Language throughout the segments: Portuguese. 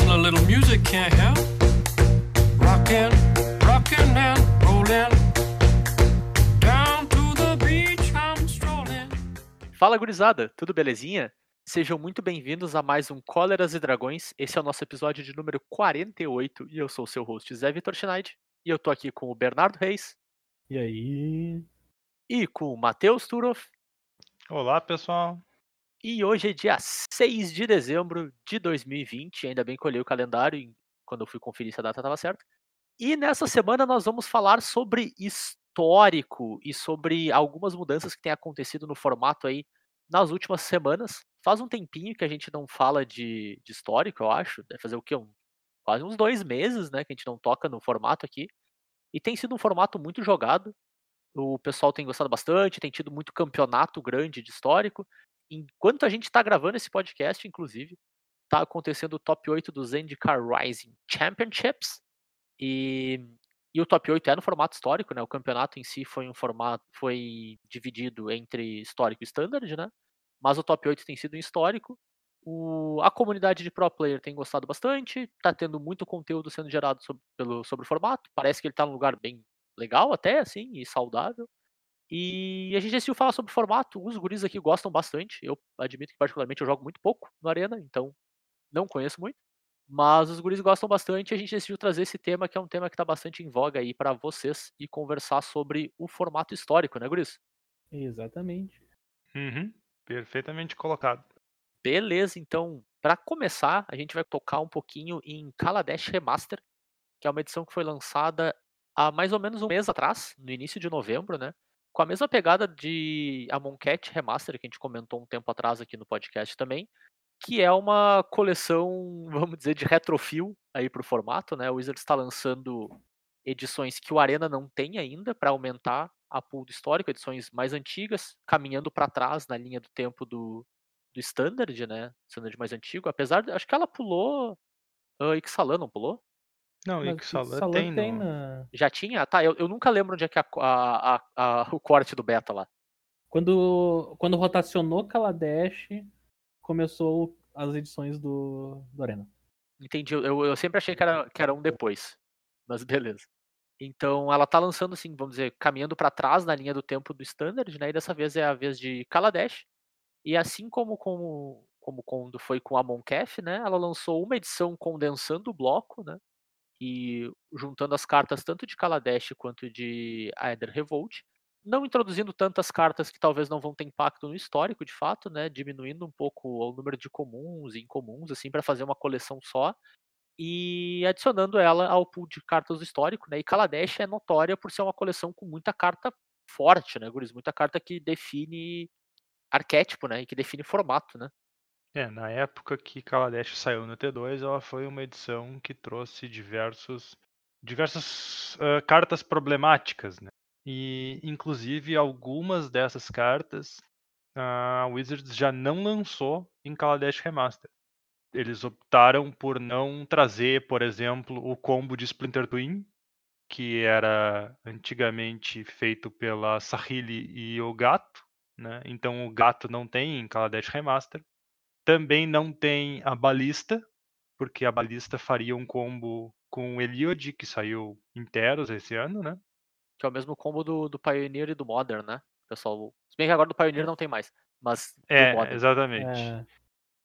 a little music can't help. Rockin', rockin' and rollin'. Down to the beach I'm strolling. Fala gurizada, tudo belezinha? Sejam muito bem-vindos a mais um Cóleras e Dragões. Esse é o nosso episódio de número 48 e eu sou o seu host Zé Vitor Schneid. E eu tô aqui com o Bernardo Reis E aí? e com o Matheus Turoff. Olá, pessoal. E hoje é dia 6 de dezembro de 2020. Ainda bem que eu olhei o calendário quando eu fui conferir se a data estava certa. E nessa semana nós vamos falar sobre histórico e sobre algumas mudanças que têm acontecido no formato aí nas últimas semanas. Faz um tempinho que a gente não fala de, de histórico, eu acho. Deve fazer o quê? Um, quase uns dois meses, né? Que a gente não toca no formato aqui. E tem sido um formato muito jogado. O pessoal tem gostado bastante, tem tido muito campeonato grande de histórico. Enquanto a gente está gravando esse podcast, inclusive, está acontecendo o top 8 do Zendikar Rising Championships. E, e o top 8 é no formato histórico, né? O campeonato em si foi um formato, foi dividido entre histórico e standard, né? Mas o top 8 tem sido histórico. O, a comunidade de pro player tem gostado bastante, tá tendo muito conteúdo sendo gerado sobre, pelo, sobre o formato. Parece que ele tá num lugar bem legal até, assim, e saudável. E a gente decidiu falar sobre o formato. Os guris aqui gostam bastante. Eu admito que, particularmente, eu jogo muito pouco no Arena, então não conheço muito. Mas os guris gostam bastante e a gente decidiu trazer esse tema, que é um tema que está bastante em voga aí para vocês, e conversar sobre o formato histórico, né, guris? Exatamente. Uhum, perfeitamente colocado. Beleza, então, para começar, a gente vai tocar um pouquinho em Kaladesh Remaster, que é uma edição que foi lançada há mais ou menos um mês atrás, no início de novembro, né? Com a mesma pegada de Amon Cat Remaster, que a gente comentou um tempo atrás aqui no podcast também, que é uma coleção, vamos dizer, de retrofil aí pro formato, né? O Wizards está lançando edições que o Arena não tem ainda para aumentar a pool do histórico, edições mais antigas, caminhando para trás na linha do tempo do, do Standard, né? Standard mais antigo, apesar de, acho que ela pulou uh, Ixalan, não pulou? Não, Ixalan Ixalan tem, tem no... na... Já tinha? Tá, eu, eu nunca lembro onde é que é a, a, a, a- o corte do beta lá. Quando, quando rotacionou Kaladesh, começou as edições do, do Arena. Entendi. Eu, eu sempre achei que era, que era um depois. Mas beleza. Então ela tá lançando, assim, vamos dizer, caminhando para trás na linha do tempo do Standard, né? E dessa vez é a vez de Kaladesh. E assim como, como, como quando foi com a Moncaf, né? Ela lançou uma edição condensando o bloco, né? E juntando as cartas tanto de Kaladesh quanto de Aether Revolt. Não introduzindo tantas cartas que talvez não vão ter impacto no histórico, de fato, né? Diminuindo um pouco o número de comuns e incomuns, assim, para fazer uma coleção só e adicionando ela ao pool de cartas do histórico, né? E Kaladesh é notória por ser uma coleção com muita carta forte, né, Guris? Muita carta que define arquétipo, né? E que define formato, né? É, na época que Kaladesh saiu no T2, ela foi uma edição que trouxe diversos, diversas ah, cartas problemáticas, né? E, inclusive, algumas dessas cartas a Wizards já não lançou em Kaladesh Remaster. Eles optaram por não trazer, por exemplo, o combo de Splinter Twin, que era antigamente feito pela Sahili e o Gato, né? Então o Gato não tem em Kaladesh Remaster. Também não tem a Balista, porque a Balista faria um combo com o Eliod, que saiu inteiros esse ano, né? Que é o mesmo combo do, do Pioneer e do Modern, né? Pessoal, se bem que agora do Pioneer não tem mais, mas do É, Modern. exatamente. É,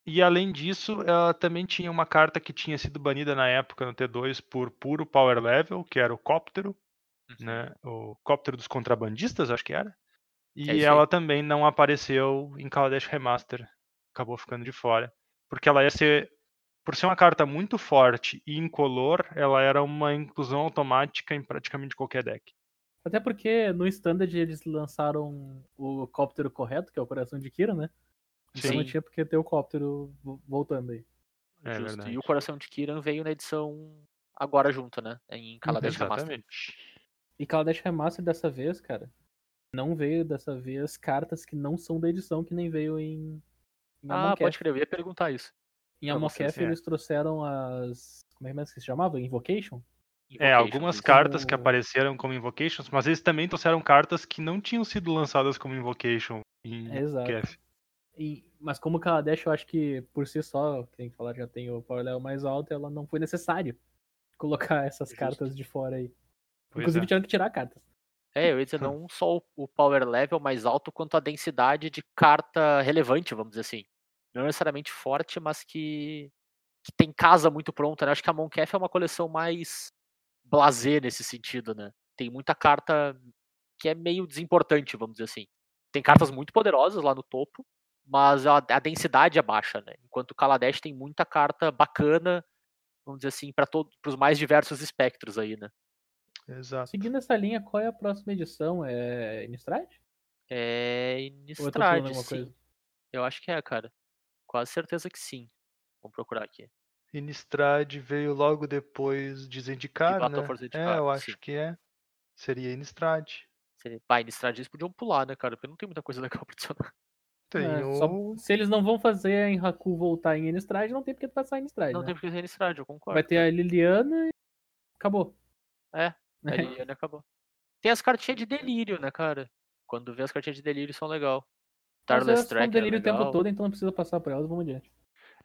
E além disso, ela também tinha uma carta que tinha sido banida na época no T2 por puro power level, que era o Cóptero, Uhum. né? O Cóptero dos contrabandistas, acho que era. É E aí. ela também não apareceu em Kaladesh Remaster. Acabou ficando de fora. Porque ela ia ser. Por ser uma carta muito forte e incolor, ela era uma inclusão automática em praticamente qualquer deck. Até porque no Standard eles lançaram o cóptero correto, que é o coração de Kira, né? Então não Sim. tinha porque ter o cóptero vo- voltando aí. É. E o Coração de Kiran veio na edição agora junto, né? Em Kaladesh Remaster. Exatamente. E Kaladesh Remaster dessa vez, cara, não veio dessa vez cartas que não são da edição, que nem veio em, em Ah, pode crer, eu ia perguntar isso. Em vocês, é. eles trouxeram as. Como é que se chamava? Invocation? É, Invocation, algumas isso. cartas que Como- apareceram como Invocations, mas eles também trouxeram cartas que não tinham sido lançadas como Invocation em Exato. E- mas como o Kaladesh, eu acho que por si só, tem que falar, já tem o power level mais alto, ela não foi necessário colocar essas Justo. cartas de fora aí. Pois Inclusive é. tiveram que tirar cartas. É, eu ia dizer, não só o- power level mais alto, quanto a densidade de carta relevante, vamos dizer assim. Não necessariamente forte, mas que, que tem casa muito pronta, né? Acho que a Moncaf é uma coleção mais blasé nesse sentido, né? Tem muita carta que é meio desimportante, vamos dizer assim. Tem cartas muito poderosas lá no topo, mas a, a densidade é baixa, né? Enquanto o Kaladesh tem muita carta bacana, vamos dizer assim, para os mais diversos espectros aí, né? Exato. Seguindo essa linha, qual é a próxima edição? É Innistrad? É eu Innistrad, sim. coisa? Eu acho que é, cara. Quase certeza que sim. Vamos procurar aqui. Innistrad veio logo depois de Zendikar, né? for É, Zendikar, eu acho sim. que é. Seria Innistrad. Seria... Bah, Innistrad eles podiam pular, né, cara? Porque não tem muita coisa legal pra adicionar. Tem É, o... só- se eles não vão fazer a Enraku voltar em Innistrad, não tem porque passar em Innistrad, Não né? tem porque ser Innistrad, eu concordo. Vai ter a Liliana e acabou. É, A Liliana acabou. Tem as cartinhas de delírio, né, cara? Quando vê as cartinhas de delírio são legal. Mas Tarles elas são Tracker é delírio o tempo legal. todo, então não precisa passar por elas, vamos adiante.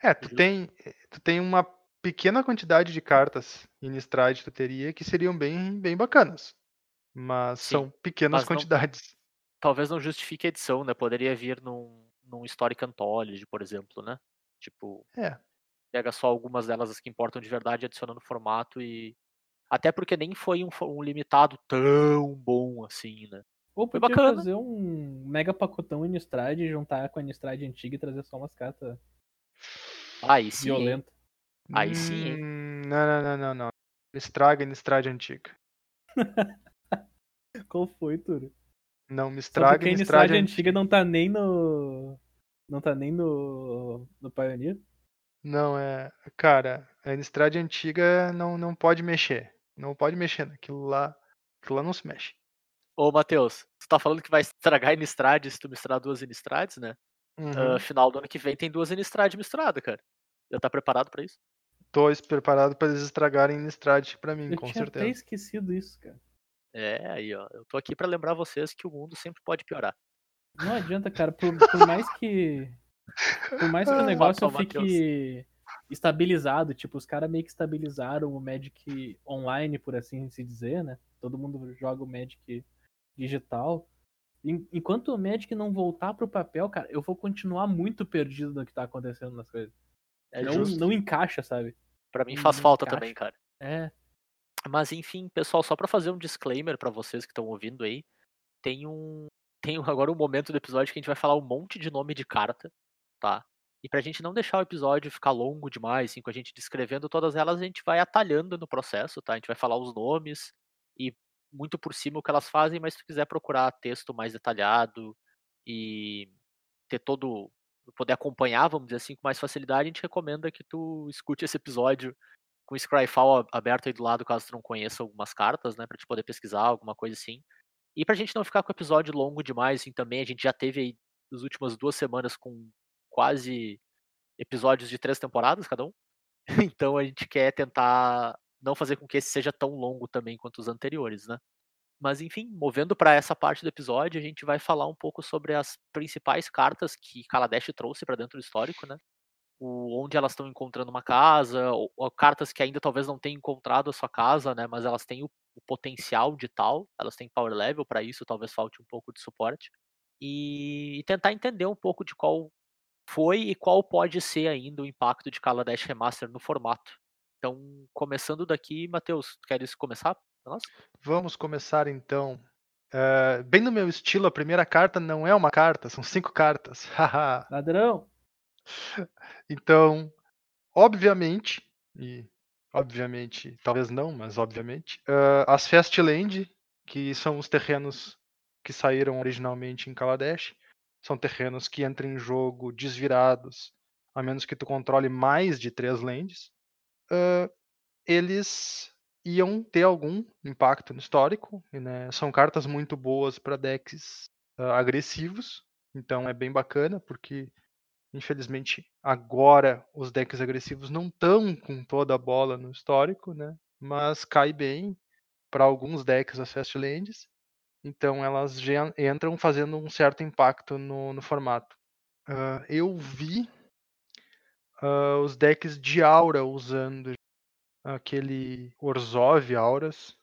É, tu Justo. tem, tu tem uma pequena quantidade de cartas em Innistrad que tu teria que seriam bem, bem bacanas. Mas Sim, são pequenas mas não- quantidades. Talvez não justifique a edição, né? Poderia vir num, num Historic Anthology, por exemplo, né? Tipo, É. pega só algumas delas as que importam de verdade, adiciona no formato e. Até porque nem foi um, um limitado tão bom assim, né? Ou Foi podia bacana. fazer um mega pacotão Innistrad, juntar com a Innistrad antiga e trazer só umas cartas Aí sim. hein? violentas. Aí sim? Hum, Não, não, não, não, não. Estraga Innistrad antiga. Qual foi, Turo? Não me estraga porque a Innistrad Innistrad antiga. antiga não tá nem no. Não tá nem no. no Pioneer. Não, é. Cara, a Innistrad antiga não, não pode mexer. Não pode mexer naquilo lá. Aquilo lá não se mexe. Ô, Matheus, tu tá falando que vai estragar Innistrad se tu misturar duas Innistrads, né? Uhum. Ah, final do ano que vem tem duas Innistrad misturadas, cara. Já tá preparado pra isso? Tô preparado pra eles estragarem Innistrad pra mim, Eu com tinha certeza. até esquecido isso, cara. É, aí, ó. Eu tô aqui pra lembrar vocês que o mundo sempre pode piorar. Não adianta, cara. Por, por mais que. Por mais que o Ah, negócio Matou fique estabilizado, tipo, os caras meio que estabilizaram o Magic online, por assim se dizer, né? Todo mundo joga o Magic digital. En- Enquanto o Magic não voltar pro papel, cara, eu vou continuar muito perdido no que tá acontecendo nas coisas. É não, justo. não encaixa, sabe? Pra mim não faz falta encaixa. também, cara. É. Mas enfim, pessoal, só pra fazer um disclaimer pra vocês que estão ouvindo aí, tem um tem agora um momento do episódio que a gente vai falar um monte de nome de carta, tá? E pra gente não deixar o episódio ficar longo demais, assim, com a gente descrevendo todas elas, a gente vai atalhando no processo, tá? A gente vai falar os nomes e muito por cima o que elas fazem, mas se tu quiser procurar texto mais detalhado e ter todo poder acompanhar, vamos dizer assim, com mais facilidade, a gente recomenda que tu escute esse episódio com o Scryfall a- aberto aí do lado, caso tu não conheça algumas cartas, né, pra te poder pesquisar, alguma coisa assim. E pra gente não ficar com o episódio longo demais, assim, também, a gente já teve aí as últimas duas semanas com quase episódios de três temporadas cada um. Então a gente quer tentar não fazer com que esse seja tão longo também quanto os anteriores, né? Mas enfim, movendo para essa parte do episódio, a gente vai falar um pouco sobre as principais cartas que Kaladesh trouxe para dentro do histórico, né? O, onde elas estão encontrando uma casa, ou, ou cartas que ainda talvez não tenham encontrado a sua casa, né? Mas elas têm o, o potencial de tal, elas têm power level para isso, talvez falte um pouco de suporte. E, e tentar entender um pouco de qual foi e qual pode ser ainda o impacto de Kaladesh Remaster no formato. Então, começando daqui, Matheus, queres começar? nós? Vamos começar então. Eh, bem no meu estilo, a primeira carta não é uma carta, são cinco cartas. Ladrão! então, obviamente, e obviamente, talvez não, mas obviamente, eh, as Fastland, que são os terrenos que saíram originalmente em Kaladesh, são terrenos que entram em jogo desvirados, a menos que tu controle mais de três lands. eh, eles iam ter algum impacto no histórico. né, são cartas muito boas para decks ah, agressivos, então é bem bacana, porque infelizmente agora os decks agressivos não estão com toda a bola no histórico, né? Mas cai bem para alguns decks as Fastlands, então elas entram fazendo um certo impacto no, no formato. ah, eu vi ah, os decks de aura usando aquele Orzhov Auras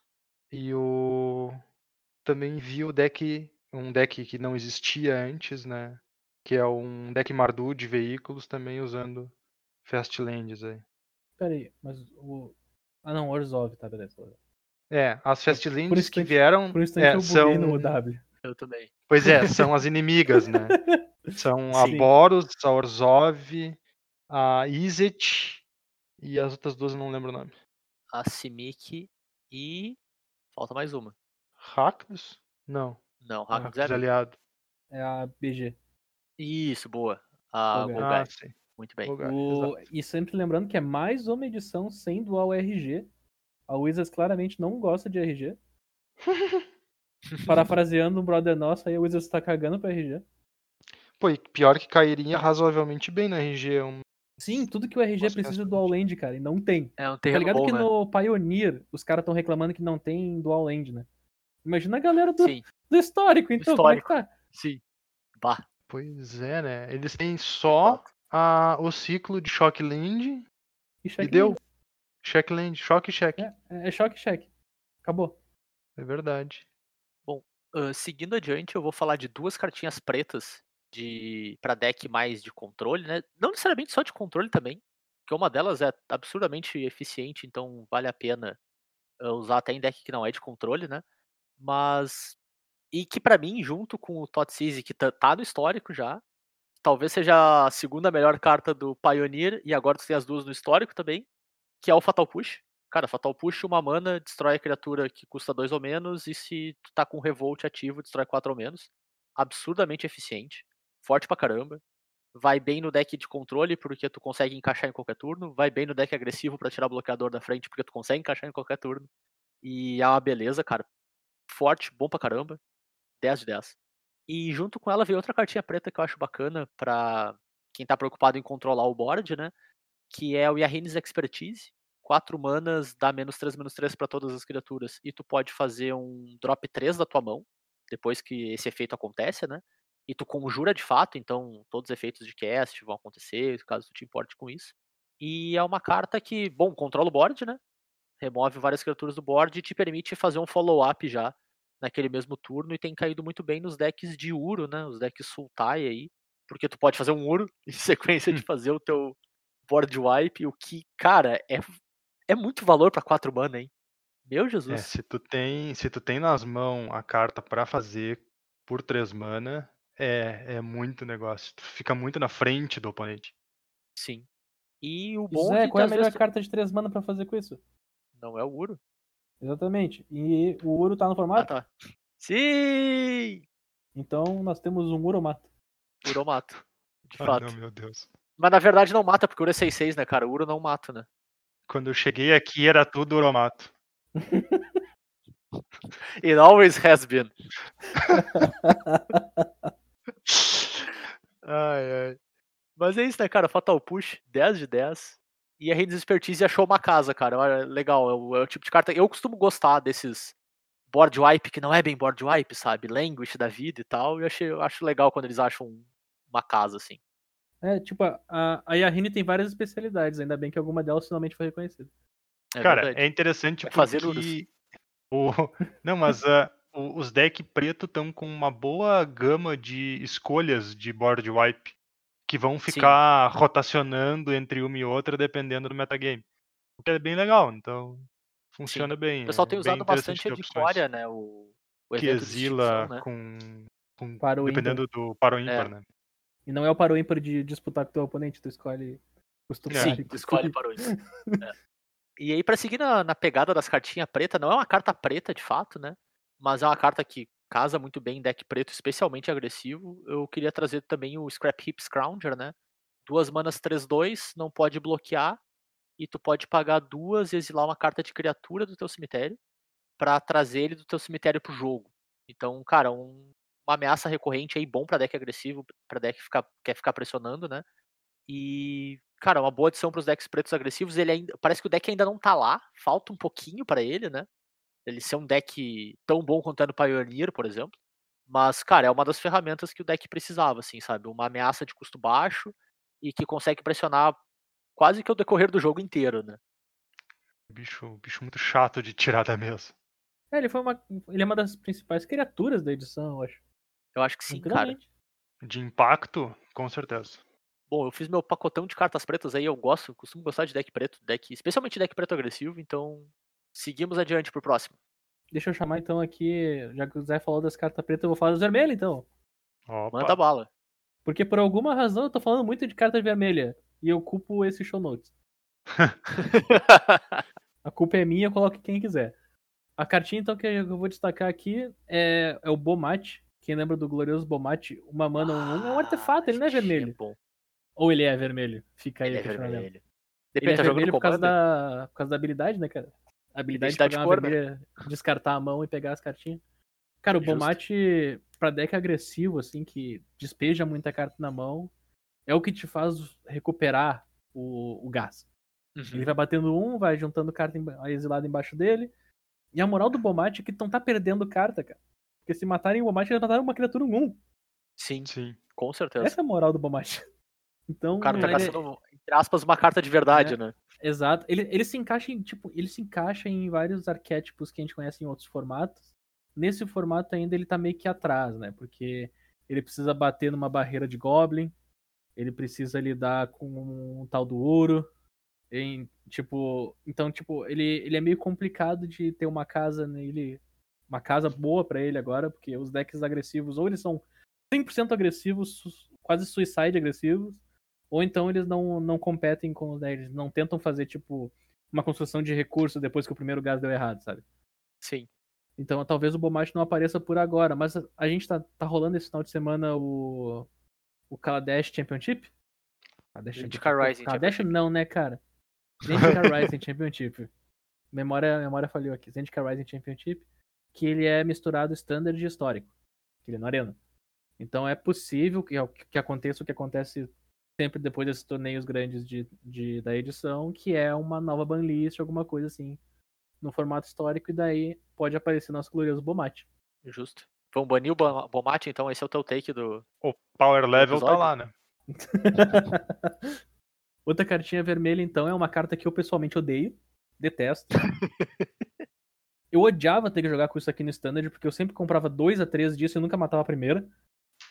e o também vi o deck um deck que não existia antes, né? Que é um deck Mardu de veículos também usando Fastlands aí. Pera aí, mas o. Ah não, Orzhov, tá, beleza. É, as isso que que- vieram Por isso que é, eu buguei são no W. Eu também. Pois é, são as inimigas, né? São a Sim. Boros, a Orzhov, a Izzet e as outras duas eu não lembro o nome. A Simic e. Falta mais uma. Rakdos? Não. Não, Ah, Rakdos é. aliado. É a BG. Isso, boa. A Golgai. Ah. Muito bem. O-. E sempre lembrando que é mais uma edição sem dual RG. A Wizards claramente não gosta de RG. Parafraseando um brother nosso, aí a Wizards tá cagando pra RG. Pô, e pior que cairia razoavelmente bem na RG. Um... Sim, tudo que o RG Nossa, precisa bastante. do dual land, cara, e não tem. É um Tá terreno ligado bom, que né? no Pioneer os caras estão reclamando que não tem dual land, né? Imagina a galera do, Sim, do histórico, então, histórico. como é que tá? sim. Bah. Pois é, né? Eles têm só a, o ciclo de Shockland E, e deu. Checkland, Shock e Check. É, é choque check. Acabou. É verdade. Ah, seguindo adiante, eu vou falar de duas cartinhas pretas de para deck mais de controle, né? Não necessariamente só de controle também, porque uma delas é absurdamente eficiente, então vale a pena ah, usar até em deck que não é de controle, né? Mas e que pra mim, junto com o Totsizi, que tá, tá no histórico já, talvez seja a segunda melhor carta do Pioneer e agora tu tem as duas no histórico também, que é o Fatal Push. Cara, Fatal Push, uma mana, destrói a criatura que custa 2 ou menos, e se tu tá com Revolt ativo, destrói 4 ou menos. Absurdamente eficiente. Forte pra caramba. Vai bem no deck de controle, porque tu consegue encaixar em qualquer turno. Vai bem no deck agressivo pra tirar bloqueador da frente, porque tu consegue encaixar em qualquer turno. E é uma beleza, cara. Forte, bom pra caramba. 10 de 10. E junto com ela veio outra cartinha preta que eu acho bacana pra quem tá preocupado em controlar o board, né? Que é o Yahine's Expertise. 4 manas, dá menos 3, menos 3 pra todas as criaturas. E tu pode fazer um drop 3 da tua mão, depois que esse efeito acontece, né? E tu conjura de fato, então todos os efeitos de cast vão acontecer, caso tu te importe com isso. E é uma carta que, bom, controla o board, né? Remove várias criaturas do board e te permite fazer um follow-up já naquele mesmo turno e tem caído muito bem nos decks de Uro, né? Os decks Sultai aí, porque tu pode fazer um Uro em sequência de fazer o teu board wipe, o que, cara, é, é muito valor pra 4 mana, hein? Meu É, Jesus. se tu tem, se tu tem nas mãos a carta pra fazer por 3 mana, é, é muito negócio. Tu fica muito na frente do oponente. Sim. E o bom Zé, é que qual é a melhor tu- carta de três mana pra fazer com isso? não é o Uro. Exatamente. E o Uro tá no Ah, formato? tá. Sim! Então nós temos um Uromato. Uro mato. De Ah, fato. não, meu Deus. Mas na verdade não mata, porque o Uro é 6-6, né, cara? O Uro não mata, né? Quando eu cheguei aqui era tudo Oromato. It always has been. Ai, ai. Mas é isso, né, cara? Fatal Push, 10 de 10. E a Redes Expertise achou uma casa, cara. Legal, é o, é o tipo de carta. Eu costumo gostar desses board wipe, que não é bem board wipe, sabe? Language da vida e tal. E eu, achei, eu acho legal quando eles acham um- uma casa, assim. É, tipo, a, a Yahine tem várias especialidades, ainda bem que alguma delas finalmente foi reconhecida. É Cara, verdade. é interessante Vai fazer porque o... Não, mas o- os decks preto estão com uma boa gama de escolhas de board wipe que vão ficar rotacionando entre uma e outra dependendo do metagame. O que é bem legal, então funciona bem. O pessoal é tem usado bastante ter a opções. Vitória, né? O, o que exila extinção, né? com, com- Para o dependendo do para o ímpar, É. né? E não é o paro ímpar de disputar com o teu oponente, tu escolhe É. Sim, ficar- tu escolhe para o ímpar. É. E aí, pra seguir na, na pegada das cartinhas preta, não é uma carta preta de fato, né? Mas é uma carta que casa muito bem em deck preto, especialmente agressivo. Eu queria trazer também o Scrap Heap Scrounger, né? Duas manas 3-2, não pode bloquear. E tu pode pagar duas e exilar uma carta de criatura do teu cemitério pra trazer ele do teu cemitério pro jogo. Então, cara, um- uma ameaça recorrente aí, bom pra deck agressivo, pra deck que ficar, quer ficar pressionando, né? E, cara, uma boa adição pros decks pretos agressivos. Ele ainda, parece que o deck ainda não tá lá, falta um pouquinho pra ele, né? Ele ser um deck tão bom quanto é no Pioneer, por exemplo. Mas, cara, é uma das ferramentas que o deck precisava, assim, sabe? Uma ameaça de custo baixo e que consegue pressionar quase que o decorrer do jogo inteiro, né? Bicho, bicho muito chato de tirar da mesa. É, ele, foi uma, ele é uma das principais criaturas da edição, eu acho. Eu acho que sim, cara. De impacto, com certeza. Bom, eu fiz meu pacotão de cartas pretas aí, eu gosto, costumo gostar de deck preto, deck, especialmente deck preto agressivo, então seguimos adiante pro próximo. Deixa eu chamar então aqui, já que o Zé falou das cartas pretas, eu vou falar das vermelhas então. Opa. Manda bala. Porque por alguma razão eu tô falando muito de carta vermelha e eu culpo esse show notes. A culpa é minha, coloque quem quiser. A cartinha, então, que eu vou destacar aqui é, é o Bomate. Quem lembra do glorioso Bomate? Uma mana 1 é um artefato, ele não é bichinho vermelho. bom. Ou ele é vermelho? Fica aí Ele o é vermelho. Ele Depende, é tá vermelho por causa, da, por causa da habilidade, né, cara? A habilidade de de cor, né? vermelha, descartar a mão e pegar as cartinhas. Cara, o Justo. Bomate, pra deck agressivo, assim, que despeja muita carta na mão, é o que te faz recuperar o, o gás. Uhum. Ele vai batendo um, vai juntando carta exilada embaixo dele. E a moral do Bomate é que não tá perdendo carta, cara. Porque se matarem o Bomate, eles mataram uma criatura 1. Sim, Sim. com certeza. Essa é a moral do Bomate. Então, O cara tá ele é- gastando, entre aspas, uma carta de verdade, É. né? Exato. Ele, ele se encaixa em, tipo, ele se encaixa em vários arquétipos que a gente conhece em outros formatos. Nesse formato ainda ele tá meio que atrás, né? Porque ele precisa bater numa barreira de Goblin, ele precisa lidar com um tal do ouro. Em, tipo, então, tipo, ele, ele é meio complicado de ter uma casa nele, uma casa boa pra ele agora, porque os decks agressivos ou eles são 100% agressivos, quase suicide agressivos, ou então eles não, não competem com os né, eles não tentam fazer, tipo, uma construção de recurso depois que o primeiro gás deu errado, sabe? Sim. Então talvez o Bomate não apareça por agora, mas a- gente tá, tá rolando esse final de semana o. O Kaladesh Championship? Kaladesh Championship. Rising Kaladesh Championship. não, né, cara? Zendikar Rising Championship. Memória, memória falhou aqui. Zendikar Rising Championship, que ele é misturado standard e histórico. Que ele é na arena. Então é possível que, que aconteça o que acontece sempre depois desses torneios grandes de, de- da edição, que é uma nova banlist, alguma coisa assim, no formato histórico, e daí pode aparecer nosso glorioso Bomate. Justo. Vamos banir o Bom- Bomate, então esse é o teu take do. O power level tá lá, né? Outra cartinha vermelha, então, é uma carta que eu pessoalmente odeio, detesto. eu odiava ter que jogar com isso aqui no Standard, porque eu sempre comprava 2 a 3 disso e nunca matava a primeira.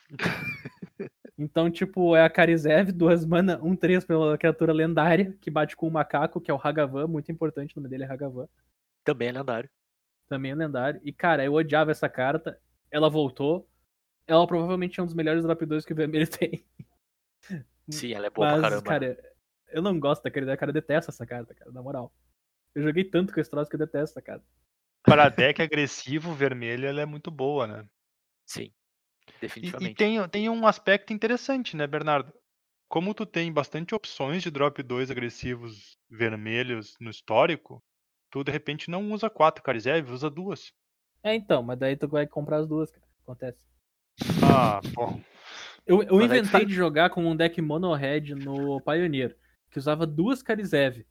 Então, tipo, é a Karizev, duas mana, um 3 pela criatura lendária, que bate com o macaco, que é o Hagavan, muito importante, o nome dele é Hagavan. Também é lendário. também é lendário. E, cara, eu odiava essa carta. Ela voltou. Ela provavelmente é um dos melhores drop 2 que o vermelho tem. Sim, ela é boa pra Mas, caramba. né? cara, eu não gosto daquele cara, eu detesto essa carta, cara, na moral. Eu joguei tanto com esse troço que eu detesto essa carta. Para deck agressivo, vermelho, ela é muito boa, né? Sim. E, Definitivamente. e tem, tem um aspecto interessante, né, Bernardo? Como tu tem bastante opções de drop 2 agressivos vermelhos no histórico, tu de repente não usa quatro Karizev, usa duas. É, então, mas daí tu vai comprar as duas, cara. Acontece. Ah, pô. Eu, eu inventei tá- de jogar com um deck mono red no Pioneer, que usava duas Karizev.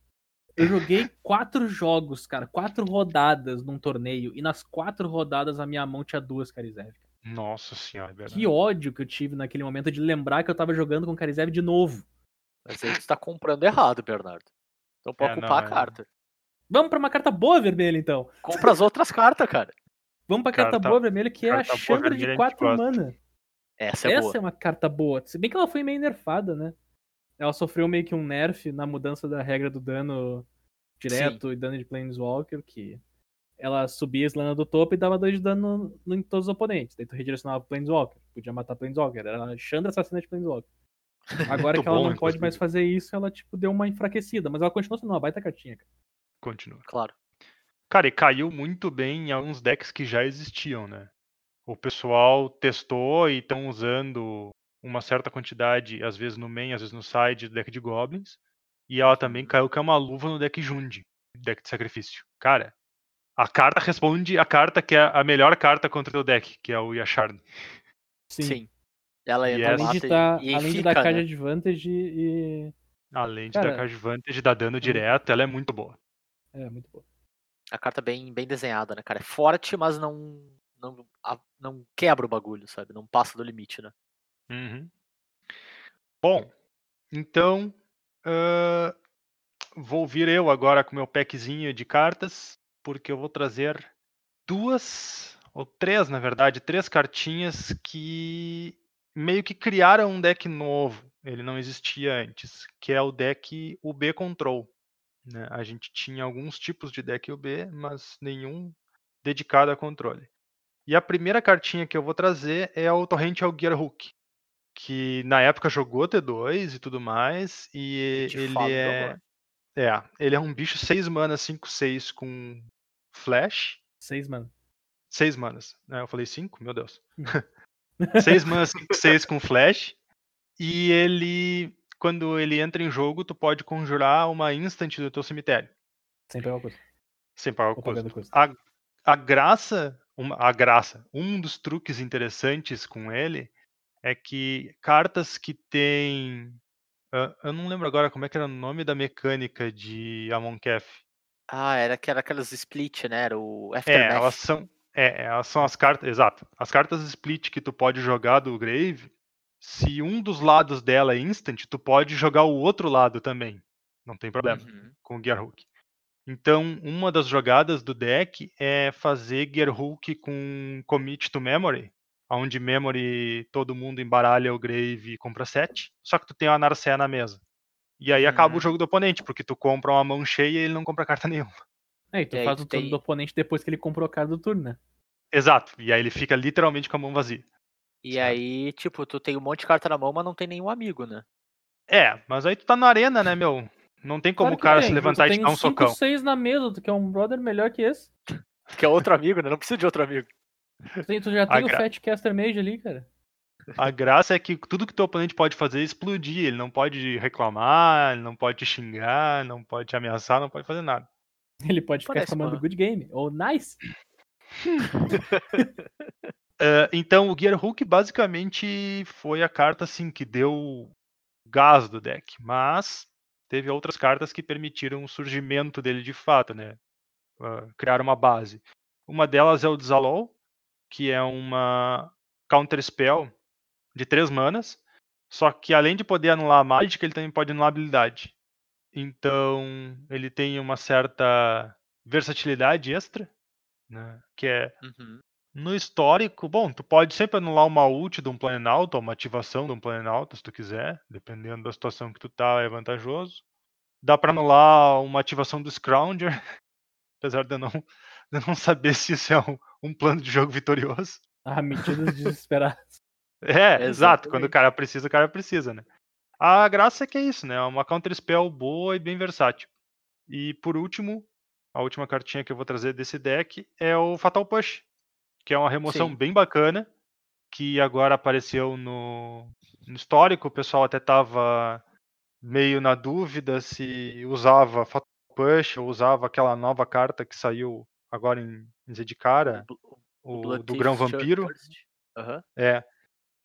Eu joguei quatro jogos, cara, quatro rodadas num torneio, e nas quatro rodadas a minha mão tinha duas Karizev. Nossa senhora, Bernardo. Que ódio que eu tive naquele momento de lembrar que eu tava jogando com Karizev de novo. Mas aí tu tá comprando errado, Bernardo. Então pode É, não, culpar é. a carta. Vamos pra uma carta boa vermelha, então. Compra as outras cartas, cara. Vamos pra carta, Carta- boa vermelha, que é a Chandra a de gente 4 gosta. mana. Essa é Essa boa. é uma carta boa. Se bem que ela foi meio nerfada, né? Ela sofreu meio que um nerf na mudança da regra do dano direto e dano de Planeswalker, que ela subia a slana do topo e dava 2 de dano no- em todos os oponentes. Daí tu redirecionava pro Planeswalker. Podia matar Planeswalker. Era a Chandra assassina de Planeswalker. Agora que ela bom, não pode mais fazer isso, ela, tipo, deu uma enfraquecida. Mas ela continua sendo uma baita cartinha, cara. Continua. Claro. Cara, e caiu muito bem em alguns decks que já existiam, né? O pessoal testou e estão usando uma certa quantidade, às vezes no main, às vezes no side do deck de Goblins. E ela também caiu que é uma luva no deck Jundi, deck de sacrifício. Cara, a carta responde a carta que é a melhor carta contra o teu deck, que é o Yashard. Sim. Ela E entra Além mata de, e- tá, e, além de fica, dar card né? advantage e. Além de Cara, dar card advantage, dar dano direto, ela é muito boa. É, muito boa. A carta bem, bem desenhada, né, cara? É forte, mas não, não, a- não quebra o bagulho, sabe? Não passa do limite, né? Uhum. Bom, então ah, vou vir eu agora com meu packzinho de cartas, porque eu vou trazer duas, ou três, na verdade, três cartinhas que meio que criaram um deck novo. Ele não existia antes, que é o deck UB Control. né? A gente tinha alguns tipos de deck UB, mas nenhum dedicado a controle. E a primeira cartinha que eu vou trazer é o Torrential Gearhook, que na época jogou T2 e tudo mais, e De ele fato, é, é, ele é um bicho 6 mana 5/6 com flash, Seis, mano. 6 manas, né? Eu falei 5, meu Deus. 6 manas 5/6 com flash, e ele quando ele entra em jogo, tu pode conjurar uma instant do teu cemitério, Sem pegar o custo. sem pagar o custo. a, a graça, uma- a graça, um dos truques interessantes com ele é que cartas que tem, ah, eu não lembro agora como é que era o nome da mecânica de Amonkhet. Ah, era, que era aquelas split, né? Era o É, Aftermath. elas são, é, elas são as cartas, exato, as cartas split que tu pode jogar do Grave. Se um dos lados dela é instant, tu pode jogar o outro lado também, não tem problema. Uhum. com o Gearhook. Então, uma das jogadas do deck é fazer Gearhook com Commit to Memory, onde Memory todo mundo embaralha o Grave e compra 7, só que tu tem uma Narcea na mesa. E aí acaba o Uhum. jogo do oponente, porque tu compra uma mão cheia e ele não compra carta nenhuma. É, e tu E faz o turno tem- do oponente depois que ele comprou a carta do turno, né? Exato, e aí ele fica literalmente com a mão vazia. E Certo. aí, tipo, tu tem um monte de carta na mão, mas não tem nenhum amigo, né? É, mas aí tu tá na arena, né, meu? Não tem como Claro o cara tem, se tu levantar e tem te dar um cinco, socão. seis na mesa, tu quer um brother melhor que esse. Que é outro amigo, né? Não precisa de outro amigo. Tu, já tem o gra- Fatcaster Mage ali, cara. A graça é que tudo que teu oponente pode fazer é explodir. Ele não pode reclamar, ele não pode te xingar, não pode te ameaçar, não pode fazer nada. Ele pode ficar chamando good game. Ou nice. Eh, então, o Gearhook basicamente foi a carta assim que deu gás do deck, mas teve outras cartas que permitiram o surgimento dele de fato, né? Ah, criar uma base. Uma delas é o Dzalol, que é uma counter spell de três manas, só que além de poder anular a mágica, ele também pode anular a habilidade. Então, ele tem uma certa versatilidade extra, né? Que é Uhum. no histórico, bom, tu pode sempre anular uma ult de um Planalto, ou uma ativação de um Planalto, se tu quiser, dependendo da situação que tu tá, é vantajoso. Dá pra anular uma ativação do Scrounger, apesar de eu não, de eu não saber se isso é um, um plano de jogo vitorioso. Ah, medidas desesperadas. É, exato, quando o cara precisa, o cara precisa, né? A graça é que é isso, né? É uma counter spell boa e bem versátil. E por último, a última cartinha que eu vou trazer desse deck é o Fatal Push, que é uma remoção Sim. bem bacana, que agora apareceu no, no histórico. O pessoal até tava meio na dúvida se usava Fatal Push ou usava aquela nova carta que saiu agora em, em Zedikara, O Bl- o, do Grão Vampiro. Aham. É.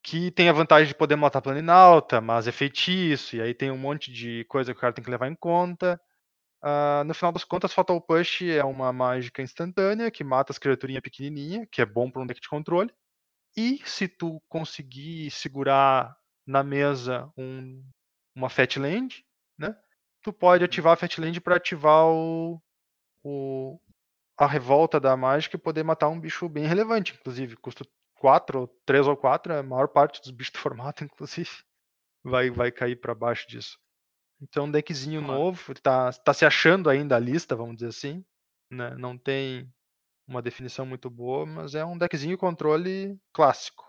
Que tem a vantagem de poder matar Planinalta, mas é feitiço, e aí tem um monte de coisa que o cara tem que levar em conta. Ah, no final das contas, Fatal Push é uma mágica instantânea que mata as criaturinhas pequenininhas, que é bom para um deck de controle. E se tu conseguir segurar na mesa um, uma Fat Land, né? Tu pode ativar a Fat Land para ativar o, o- a revolta da mágica e poder matar um bicho bem relevante, inclusive. Custa 4, ou 3 ou 4, a maior parte dos bichos do formato, inclusive, vai, vai cair para baixo disso. Então, um deckzinho novo, tá, tá se achando ainda a lista, vamos dizer assim. Né? Não tem uma definição muito boa, mas é um deckzinho controle clássico.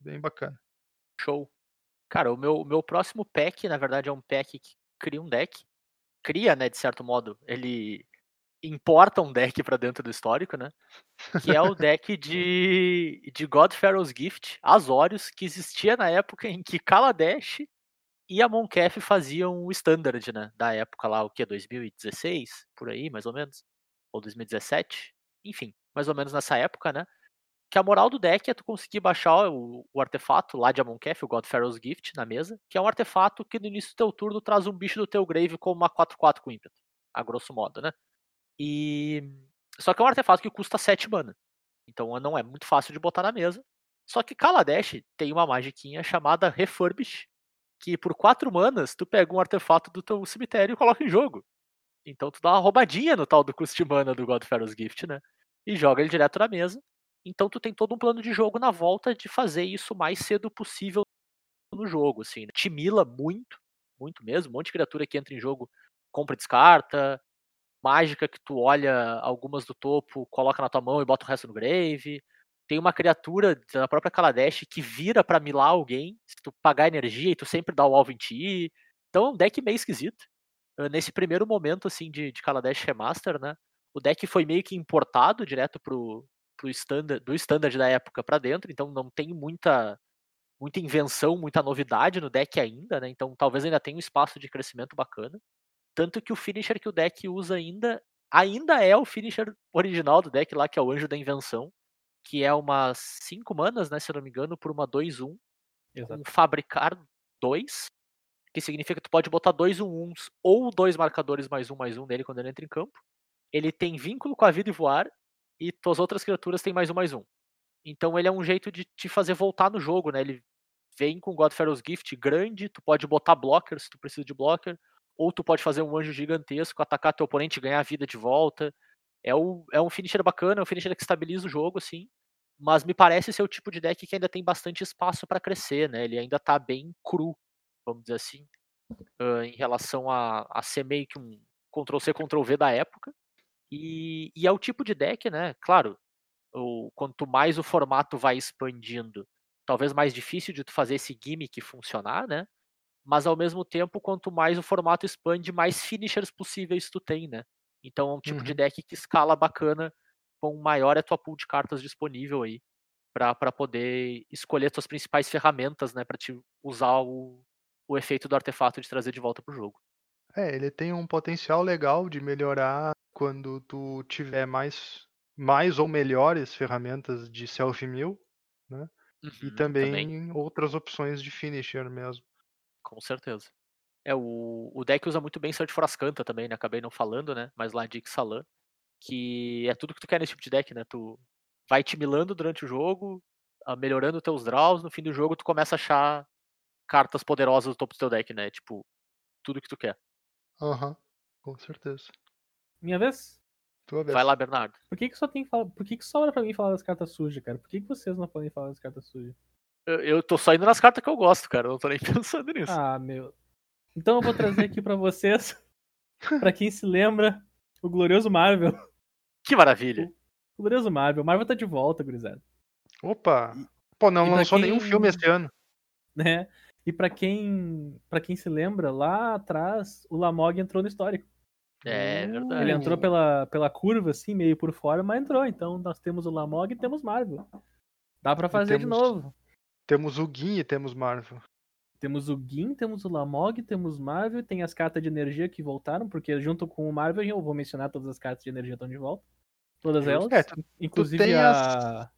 Bem bacana. Show. Cara, o meu, o meu próximo pack, na verdade, é um pack que cria um deck. Cria, né, de certo modo. Ele importa um deck pra dentro do histórico, né? Que é o deck de, de Godfarrow's Gift, Azorius, que existia na época em que Kaladesh e a Monkef faziam o standard, né? Da época lá, o que? 2016? Por aí, mais ou menos? Ou 2017? Enfim, mais ou menos nessa época, né? Que a moral do deck é tu conseguir baixar o, o artefato lá de Amonkhet, o Godfarrow's Gift, na mesa, que é um artefato que no início do teu turno traz um bicho do teu grave como uma 4-4 com ímpeto. A grosso modo, né? E. Só que é um artefato que custa 7 mana. Então não é muito fácil de botar na mesa. Só que Kaladesh tem uma magiquinha chamada Refurbish, que por 4 manas tu pega um artefato do teu cemitério e coloca em jogo. Então tu dá uma roubadinha no tal do custo de mana do Godfarrow's Gift, né? E joga ele direto na mesa. Então tu tem todo um plano de jogo na volta de fazer isso o mais cedo possível no jogo, assim. Né? Te mila muito, muito mesmo. Um monte de criatura que entra em jogo, compra e descarta. Mágica que tu olha algumas do topo, coloca na tua mão e bota o resto no grave. Tem uma criatura da própria Kaladesh que vira para milar alguém, se tu pagar energia e tu sempre dá o alvo em ti. Então é um deck meio esquisito. Nesse primeiro momento, assim, de, de Kaladesh Remaster, né? O deck foi meio que importado direto pro, pro standard, do standard da época para dentro, então não tem muita muita invenção, muita novidade no deck ainda, né? Então talvez ainda tenha um espaço de crescimento bacana. Tanto que o finisher que o deck usa ainda ainda é o finisher original do deck lá, que é o Anjo da Invenção, que é umas 5 manas, né, se eu não me engano, por uma 2-1. Um fabricar 2, que significa que tu pode botar dois 1 um, uns ou dois marcadores mais um mais um nele quando ele entra em campo. Ele tem vínculo com a vida e voar, e tuas outras criaturas têm mais um mais um. Então ele é um jeito de te fazer voltar no jogo, né? Ele vem com Godfarrow's Gift grande, tu pode botar blocker se tu precisa de blocker, ou tu pode fazer um anjo gigantesco, atacar teu oponente ganhar vida de volta. É, o, é um finisher bacana, é um finisher que estabiliza o jogo, assim. Mas me parece ser o tipo de deck que ainda tem bastante espaço para crescer, né? Ele ainda tá bem cru, vamos dizer assim, uh, em relação a, a ser meio que um Ctrl-C, Ctrl-V da época. E, e, é o tipo de deck, né? Claro, o, quanto mais o formato vai expandindo, talvez mais difícil de tu fazer esse gimmick funcionar, né? Mas ao mesmo tempo, quanto mais o formato expande, mais finishers possíveis tu tem, né? Então é um tipo uhum. de deck que escala bacana, com maior é tua pool de cartas disponível aí, para poder escolher tuas principais ferramentas, né? Para te usar o, o efeito do artefato de trazer de volta pro jogo. É, ele tem um potencial legal de melhorar quando tu tiver mais, mais ou melhores ferramentas de self-mill, né? Uhum, e também, também, outras opções de finisher mesmo. Com certeza. É, o, o deck usa muito bem Search for Ascanta também, né? Acabei não falando, né? Mas lá de Ixalan, que é tudo que tu quer nesse tipo de deck, né? Tu vai te milando durante o jogo, ah, melhorando teus draws, no fim do jogo tu começa a achar cartas poderosas no topo do teu deck, né? Tipo, tudo que tu quer. Aham, uhum, com certeza. Minha vez? Tua vez. Vai lá, Bernardo. Por que, que só tem Por que, que sobra pra mim falar das cartas sujas, cara? Por que, que vocês não podem falar das cartas sujas? Eu, eu tô só indo nas cartas que eu gosto, cara. Eu não tô nem pensando nisso. Ah, meu. Então eu vou trazer aqui pra vocês, pra quem se lembra, o glorioso Marvel. Que maravilha. O, glorioso Marvel. O Marvel tá de volta, gurizada. Opa! Pô, não lançou quem... nenhum filme esse ano. Né? E para quem para quem se lembra, lá atrás o Lamog entrou no histórico. É verdade. Ele entrou pela, pela curva, assim, meio por fora, mas entrou. Então nós temos o Lamog e temos Marvel. Dá para fazer temos, de novo. Temos o Gin e temos Marvel. Temos o Gin, temos o Lamog, temos Marvel, tem as cartas de energia que voltaram, porque junto com o Marvel eu vou mencionar todas as cartas de energia estão de volta. Todas elas. É, tu, inclusive tu a. As...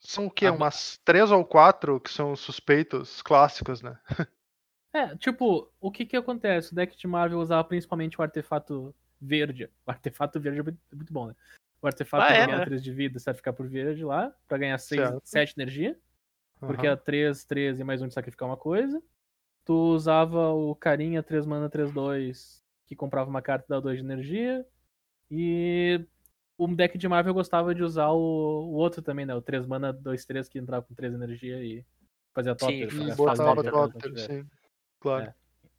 São o quê? A... Umas três ou quatro que são suspeitos clássicos, né? É, tipo, o que que acontece? O deck de Marvel usava principalmente o artefato verde. O artefato verde é muito bom, né? O artefato ah, é, ganha 3 né? de vida, você vai ficar por verde lá, pra ganhar 6, 7 energia. Porque uhum. a 3, 3 e mais um de sacrificar uma coisa. Tu usava o carinha 3 mana 3, 2, que comprava uma carta e dava 2 de energia. E o deck de Marvel gostava de usar o, o outro também, né? O 3 mana 2, 3 que entrava com 3 energia e fazia top. Sim, botava top, sim. Claro. É.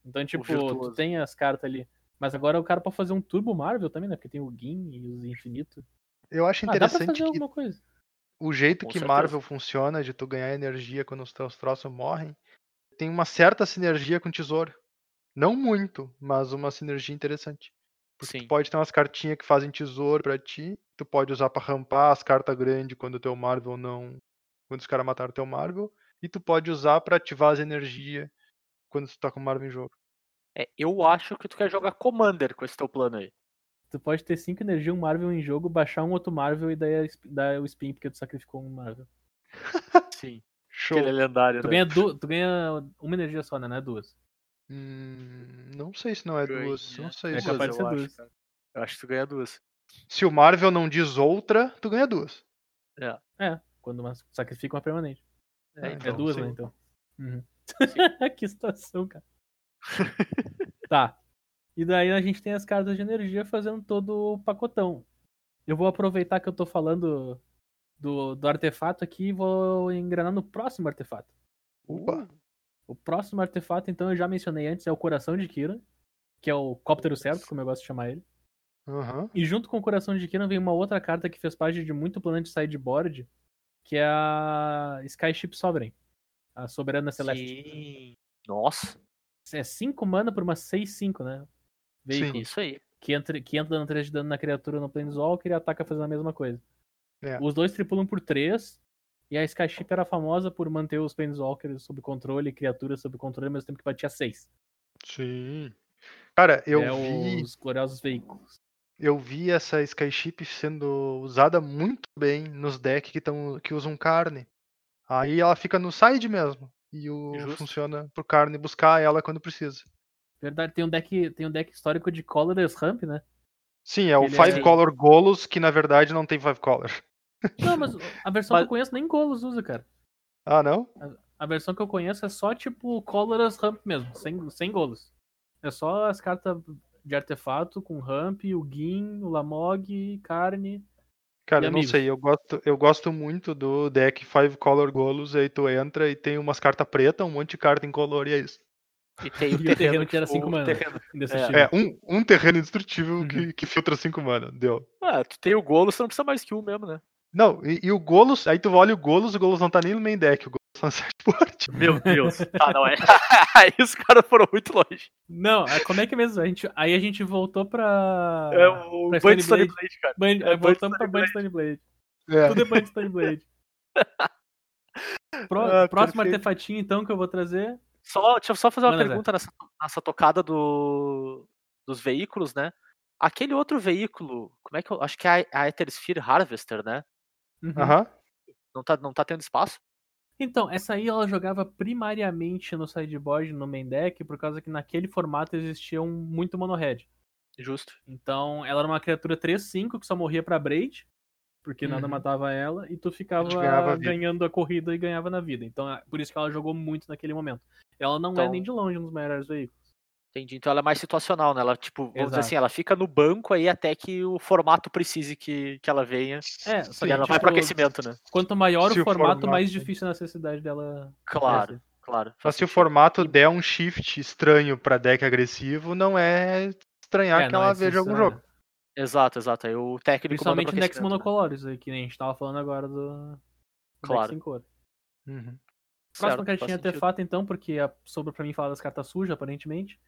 Então, tipo, tu tem as cartas ali. Mas agora o cara pode fazer um Turbo Marvel também, né? Porque tem o Gin e os Infinito. Eu acho interessante ah, dá pra fazer que coisa. O jeito Com que certeza. Marvel funciona, de tu ganhar energia quando os teus troços morrem, tem uma certa sinergia com o Tesouro. Não muito, mas uma sinergia interessante. Porque Sim. tu pode ter umas cartinhas que fazem tesouro para ti, tu pode usar para rampar as cartas grandes quando o teu Marvel não. Quando os caras mataram o teu Marvel. E tu pode usar para ativar as energias quando tu tá com o Marvel em jogo. É, eu acho que tu quer jogar Commander com esse teu plano aí. Tu pode ter 5 energia, um Marvel em jogo, baixar um outro Marvel e daí dar o spin porque tu sacrificou um Marvel. Sim. Show. Aquele é lendário, tu né? Ganha du... Tu ganha uma energia só, né? Não é duas. Hum, não sei se não é ganha. duas. Não sei é se capaz de ser duas. Acho, eu acho que tu ganha duas. Se o Marvel não diz outra, tu ganha duas. É. É, quando uma, sacrifica uma permanente. É, É, então, duas, sim. né, então. Uhum. que situação, cara. tá. E daí a gente tem as cartas de energia fazendo todo o pacotão. Eu vou aproveitar que eu tô falando do, do artefato aqui e vou engrenar no próximo artefato. Opa. O próximo artefato, então, eu já mencionei antes, é o Coração de Kira, que é o Cóptero certo, como eu gosto de chamar ele. Aham. E junto com o Coração de Kira vem uma outra carta que fez parte de muito plano de sideboard, que é a Skyship Sovereign, a Soberana Celeste. Sim. Nossa, É 5 mana por uma 6-5, né? Veículo. isso aí. Que entra, que entra dando 3 de dano na criatura no Planeswalker e ataca fazendo a mesma coisa. É. Os dois tripulam por 3. E a Skyship era famosa por manter os Planeswalkers sob controle criaturas sob controle ao mesmo tempo que batia 6. Sim. Cara, eu é vi, os gloriosos veículos. eu vi essa Skyship sendo usada muito bem nos decks que, tão, que usam carne. Aí ela fica no side mesmo. E o Justo. funciona pro carne buscar ela quando precisa. Verdade, tem um deck, tem um deck histórico de Colorless Ramp, né? Sim, é o Ele Five é- Color Golos, que na verdade não tem Five Color. Não, mas a versão Mas- que eu conheço nem Golos usa, cara. Ah, não? A versão que eu conheço é só tipo Colorless Ramp mesmo, sem, sem Golos. É só as cartas de artefato com Ramp, o Gin, o Lamog, carne. Cara, eu não sei, eu gosto, eu gosto muito do deck Five Color Golos, aí tu entra e tem umas cartas pretas, um monte de carta incolor e é isso. E tem o terreno, terreno que era tipo, cinco o mana. terreno. Indestrutível. É, um, um terreno indestrutível Uhum. que, que filtra 5 mana, deu. Ah, tu tem o golo, você não precisa mais que um mesmo, né? Não, e, e o Golos, aí tu olha o Golos, o Golos não tá nem no main deck, o Golos tá no sideboard. Meu Deus. tá, não é. Aí os caras foram muito longe. Não, é- como é que é mesmo? A gente, aí a gente voltou pra. É o pra Band Stone Stone Blade, cara. Ban- é voltamos Band pra Band Stone Blade. É. Tudo é Band Stone Blade. Pro- Ah, próximo perfeito. artefatinho, então, que eu vou trazer. Só, deixa eu só fazer uma Zé. pergunta nessa, nessa tocada do, dos veículos, né? Aquele outro veículo, como é que eu. Acho que é a, a Ethersphere Harvester, né? Uhum. Aham. Não tá, não tá tendo espaço? Então, essa aí ela jogava primariamente no sideboard, no main deck, por causa que naquele formato existia um muito mono-red. Justo. Então, ela era uma criatura 3-5 que só morria pra Braid, porque nada Uhum. matava ela, e tu ficava ganhando a corrida e ganhava na vida. Então, é por isso que ela jogou muito naquele momento. Ela não é Então- nem de longe um dos melhores veículos. Entendi. Então ela é mais situacional, né? Ela, tipo, vamos dizer Exato. assim, ela fica no banco aí até que o formato precise que, que ela venha. É, só E que, ela vai tipo, pro aquecimento, né? Quanto maior o o formato, formato- mais difícil a necessidade dela. Claro, crescer. claro. Mas se o formato der um shift estranho pra deck agressivo, não é estranhar É, que ela é veja algum jogo. Exato, exato. Aí o técnico Principalmente decks né? monocolores, aí, que nem a gente tava falando agora do. do Claro. deck sem cor. Uhum. Próxima Certo, cartinha artefato, então, porque a- sobrou pra mim falar das cartas sujas, aparentemente.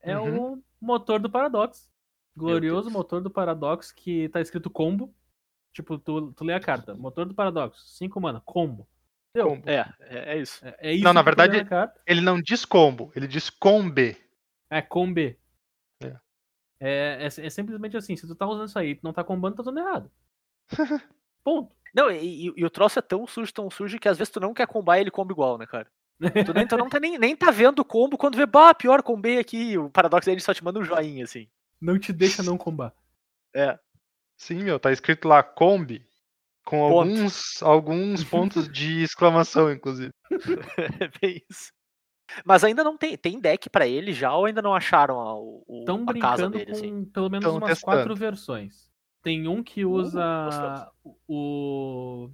É Uhum. o motor do Paradox. Glorioso motor do Paradox que tá escrito combo. Tipo, tu, tu lê a carta. Motor do Paradox, 5 mana, combo. Deu. Combo. É, é, é isso. É, é isso Não, na verdade- carta. Ele não diz combo, ele diz combe. É, combe. É. É, é, é simplesmente assim, se tu tá usando isso aí e tu não tá combando, tá tudo errado. Ponto. Não, e, e- e o troço é tão sujo, tão sujo, que às vezes tu não quer combar ele comba igual, né, cara? Tu, nem, tu não tá nem, nem tá vendo o combo quando vê, bah, pior, combei aqui. O paradoxo dele só te manda um joinha, assim. Não te deixa não combar. É. Sim, meu, tá escrito lá combi. Com Ponto. alguns, alguns pontos de exclamação, inclusive. É bem isso. Mas ainda não tem. Tem deck pra ele já ou ainda não acharam a, o, o- Estão a casa brincando dele, com assim? pelo menos Tão umas testando. quatro versões. Tem um que usa gostoso. o.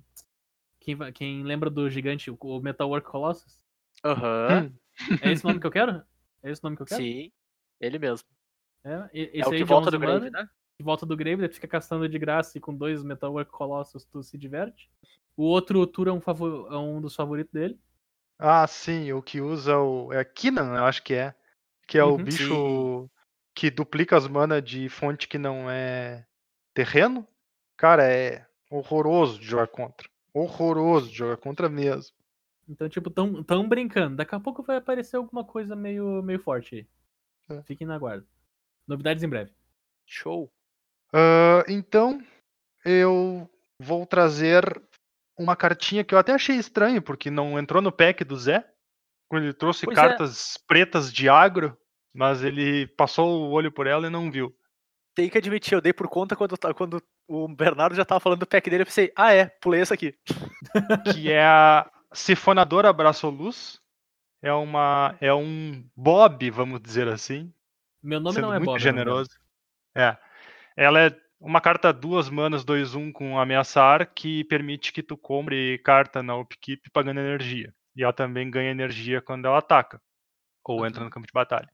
Quem, quem lembra do gigante, o Metalwork Colossus? Aham. Hum. É esse nome que eu quero? É esse nome que eu quero? Sim. Ele mesmo. É, e- esse É o que de volta 11 do Grave, né? que volta do Grave, tu fica castando de graça e com dois Metalwork Colossus tu se diverte. O outro, o Tur é um, favor- é um dos favoritos dele. Ah, sim, o que usa o. É Kinan, eu acho que é. Que é o Uhum. bicho Sim. que duplica as mana de fonte que não é terreno. Cara, é horroroso de jogar contra. Horroroso de jogar contra mesmo. Então, tipo, tão, tão brincando. Daqui a pouco vai aparecer alguma coisa meio, meio forte aí. É. Fiquem na guarda. Novidades em breve. Show. Ah, então, eu vou trazer uma cartinha que eu até achei estranho, porque não entrou no pack do Zé. Quando ele trouxe Pois é. cartas pretas de agro, mas ele passou o olho por ela e não viu. Tem que admitir, eu dei por conta quando, quando o Bernardo já tava falando do pack dele, eu pensei, ah é, pulei essa aqui. que é a Sifonadora Luz. É uma. É um Bob, vamos dizer assim. Meu nome não é muito Bob. É generoso. É. Ela é uma carta duas manas, 2-1 um, com ameaçar, que permite que tu compre carta na upkeep pagando energia. E ela também ganha energia quando ela ataca. Ou uhum. entra no campo de batalha.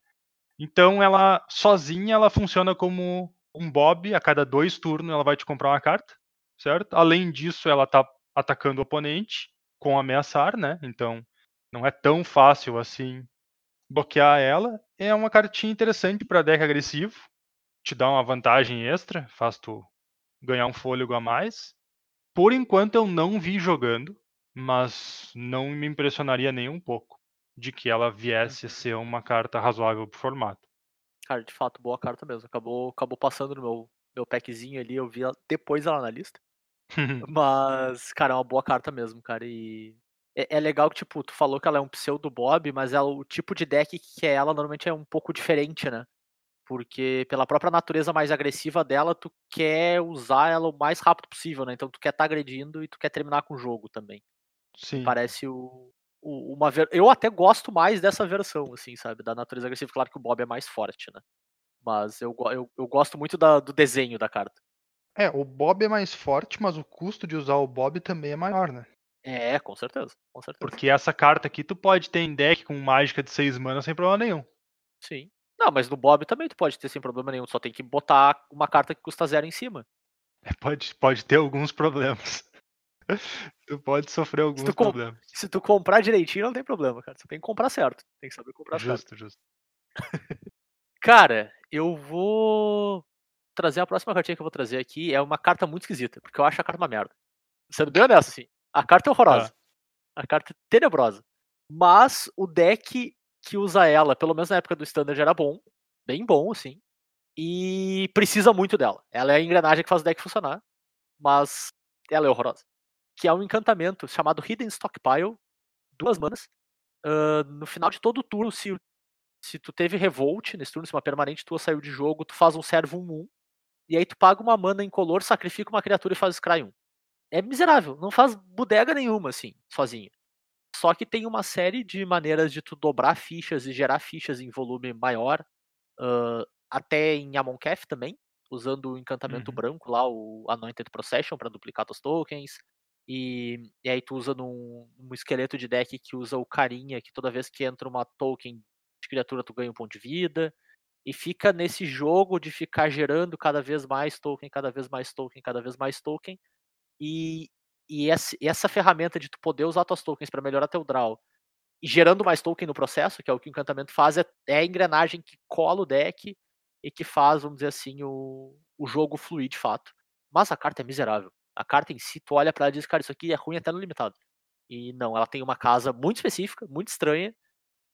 Então ela sozinha ela funciona como um Bob, a cada dois turnos ela vai te comprar uma carta, certo? Além disso, ela tá atacando o oponente com ameaçar, né? Então não é tão fácil assim bloquear ela. É uma cartinha interessante para deck agressivo, te dá uma vantagem extra, faz tu ganhar um fôlego a mais. Por enquanto eu não vi jogando, mas não me impressionaria nem um pouco de que ela viesse a ser uma carta razoável pro formato. Cara, de fato, boa carta mesmo. Acabou, acabou passando no meu, meu packzinho ali, eu vi depois ela na lista. mas, cara, é uma boa carta mesmo, cara. E é, é, legal que, tipo, tu falou que ela é um pseudo Bob, mas ela, o tipo de deck que é ela normalmente é um pouco diferente, né? Porque pela própria natureza mais agressiva dela, tu quer usar ela o mais rápido possível, né? Então tu quer estar tá agredindo e tu quer terminar com o jogo também. Sim. Parece o, uma ver... Eu até gosto mais dessa versão, assim, sabe? Da natureza agressiva. Claro que o Bob é mais forte, né? Mas eu, eu, eu gosto muito da, do desenho da carta. É, o Bob é mais forte, mas o custo de usar o Bob também é maior, né? É, com certeza, com certeza. Porque essa carta aqui tu pode ter em deck com mágica de 6 mana sem problema nenhum. Sim. Não, mas no Bob também tu pode ter sem problema nenhum, só tem que botar uma carta que custa zero em cima. É, pode, pode ter alguns problemas. Tu pode sofrer alguns se problemas. Se tu comprar direitinho, não tem problema, cara. Você tem que comprar certo. Tem que saber comprar justo, certo. Justo, justo. cara, eu vou trazer a próxima cartinha que eu vou trazer aqui. É uma carta muito esquisita, porque eu acho a carta uma merda. Sendo bem honesto, assim. A carta é horrorosa. Ah. A carta é tenebrosa. Mas o deck que usa ela, pelo menos na época do Standard, era bom. Bem bom, assim. E precisa muito dela. Ela é a engrenagem que faz o deck funcionar. Mas ela é horrorosa que é um encantamento chamado Hidden Stockpile, duas manas. Uh, no final de todo turno, se, se tu teve Revolt nesse turno, se uma permanente tua saiu de jogo, tu faz um servo 1-1, e aí tu paga uma mana incolor, sacrifica uma criatura e faz Scry 1. É miserável, não faz bodega nenhuma, assim, sozinho. Só que tem uma série de maneiras de tu dobrar fichas e gerar fichas em volume maior, uh, até em Amonkhet também, usando o encantamento uhum. branco lá, o Anointed Procession, para duplicar teus tokens. E, e aí tu usa num, um esqueleto de deck que usa o carinha, que toda vez que entra uma token de criatura tu ganha um ponto de vida. E fica nesse jogo de ficar gerando cada vez mais token, cada vez mais token, cada vez mais token. E, e, essa, e essa ferramenta de tu poder usar tuas tokens para melhorar teu draw e gerando mais token no processo, que é o que o encantamento faz, é, é a engrenagem que cola o deck e que faz, vamos dizer assim, o, o jogo fluir de fato. Mas a carta é miserável a carta em si, tu olha para ela e diz, cara, isso aqui é ruim até no limitado. E não, ela tem uma casa muito específica, muito estranha.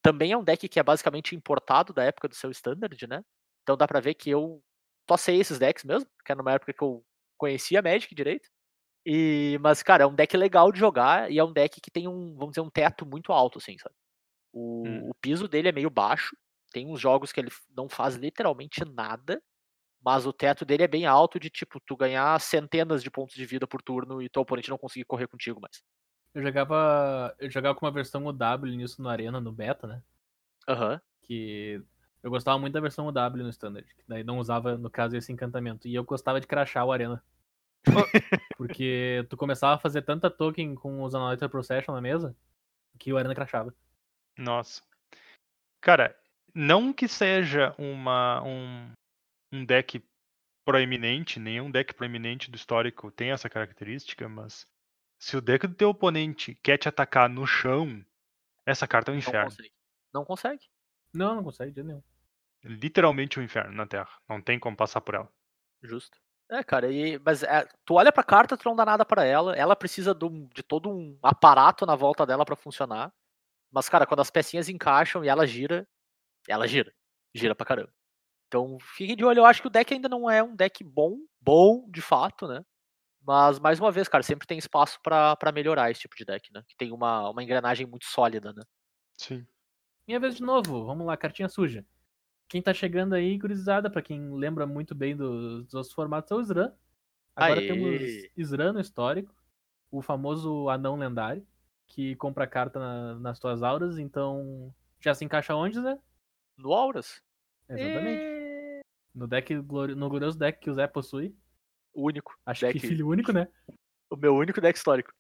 Também é um deck que é basicamente importado da época do seu standard, né? Então dá pra ver que eu tossei esses decks mesmo, que era numa época que eu conhecia Magic direito. E, mas, cara, é um deck legal de jogar e é um deck que tem um, vamos dizer, um teto muito alto, assim, sabe? O, hum. o piso dele é meio baixo. Tem uns jogos que ele não faz literalmente nada. Mas o teto dele é bem alto de tipo, tu ganhar centenas de pontos de vida por turno e teu oponente não conseguir correr contigo mais. Eu jogava. Eu jogava com uma versão UW nisso no Arena, no beta, né? Aham. Uhum. Que eu gostava muito da versão UW no Standard. Que daí não usava, no caso, esse encantamento. E eu gostava de crachar o Arena. Porque tu começava a fazer tanta token com os Analyzer Procession na mesa que o Arena crachava. Nossa. Cara, não que seja uma, um, um deck proeminente, nenhum deck proeminente do histórico tem essa característica, mas se o deck do teu oponente quer te atacar no chão, essa carta é um inferno. Não consegue. Não consegue. Não, não consegue de nenhum. Literalmente um inferno na Terra. Não tem como passar por ela. Justo. É, cara, e, mas é, tu olha pra carta, tu não dá nada para ela. Ela precisa do, de todo um aparato na volta dela para funcionar. Mas, cara, quando as pecinhas encaixam e ela gira, ela gira. Gira pra caramba. Então, fique de olho. Eu acho que o deck ainda não é um deck bom, bom de fato, né? Mas, mais uma vez, cara, sempre tem espaço para melhorar esse tipo de deck, né? Que tem uma, uma engrenagem muito sólida, né? Sim. Minha vez de novo. Vamos lá, cartinha suja. quem tá chegando aí, gurizada, pra quem lembra muito bem dos, dos formatos, é o Sran. Agora Aê. temos Sran no histórico, o famoso anão lendário, que compra carta na- nas tuas auras, então já se encaixa onde, né? No Auras. Exatamente. E... No deck, glori- no glorioso deck que o Zé possui. O único. Acho deck, que filho único, né? O meu único deck histórico.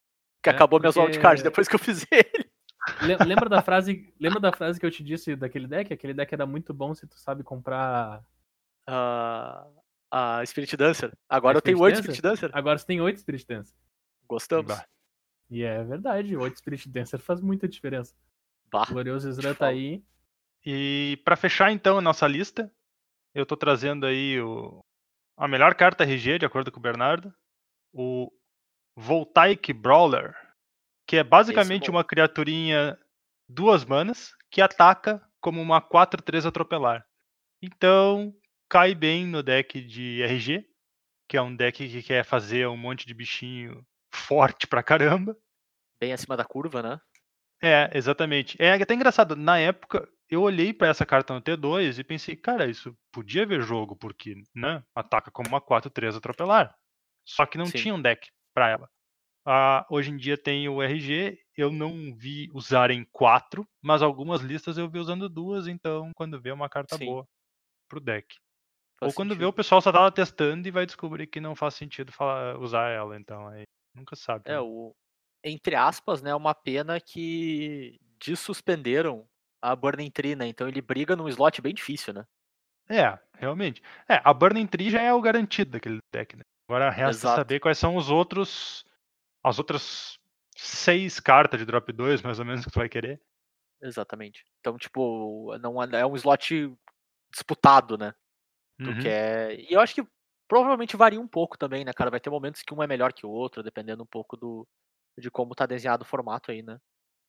Que É, acabou minhas porque- wildcards depois que eu fiz ele. Le- Lembra da frase, lembra da frase que eu te disse daquele deck? Aquele deck era muito bom se tu sabe comprar. A, a Spirit Dancer. Agora A eu tenho Spirit 8 Dancer? Spirit Dancer. Agora você tem 8 Spirit Dancer. Gostamos. Bah. E é verdade, 8 Spirit Dancer faz muita diferença. Bah. O Glorioso te tá aí. E pra fechar então a nossa lista, eu tô trazendo aí o, a melhor carta RG, de acordo com o Bernardo, o Voltaic Brawler, que é basicamente bom. uma criaturinha duas manas que ataca como uma 4-3 atropelar. Então, cai bem no deck de RG, que é um deck que quer fazer um monte de bichinho forte pra caramba. Bem acima da curva, né? É, exatamente. É até engraçado, na época eu olhei pra essa carta no T2 e pensei, cara, isso podia ver jogo, porque, né, ataca como uma 4-3 atropelar. Só que não Sim. tinha um deck pra ela. Ah, hoje em dia tem o RG, eu não vi usarem quatro, mas algumas listas eu vi usando duas, então quando vê é uma carta Sim. boa pro deck. Faz Ou quando vê sentido. o pessoal só tava testando e vai descobrir que não faz sentido falar- usar ela, então aí nunca sabe. É, né? o. Entre aspas, né? Uma pena que desuspenderam a Burning Tree, né? Então ele briga num slot bem difícil, né? É, realmente. É, a Burning Tree já é o garantido daquele deck, né? Agora resta Exato. saber quais são os outros. As outras seis cartas de drop 2, mais ou menos, que tu vai querer. Exatamente. Então, tipo, não é é um slot disputado, né? Tu Uhum. quer. E eu acho que provavelmente varia um pouco também, né, cara? Vai ter momentos que um é melhor que o outro, dependendo um pouco do de como tá desenhado o formato aí, né?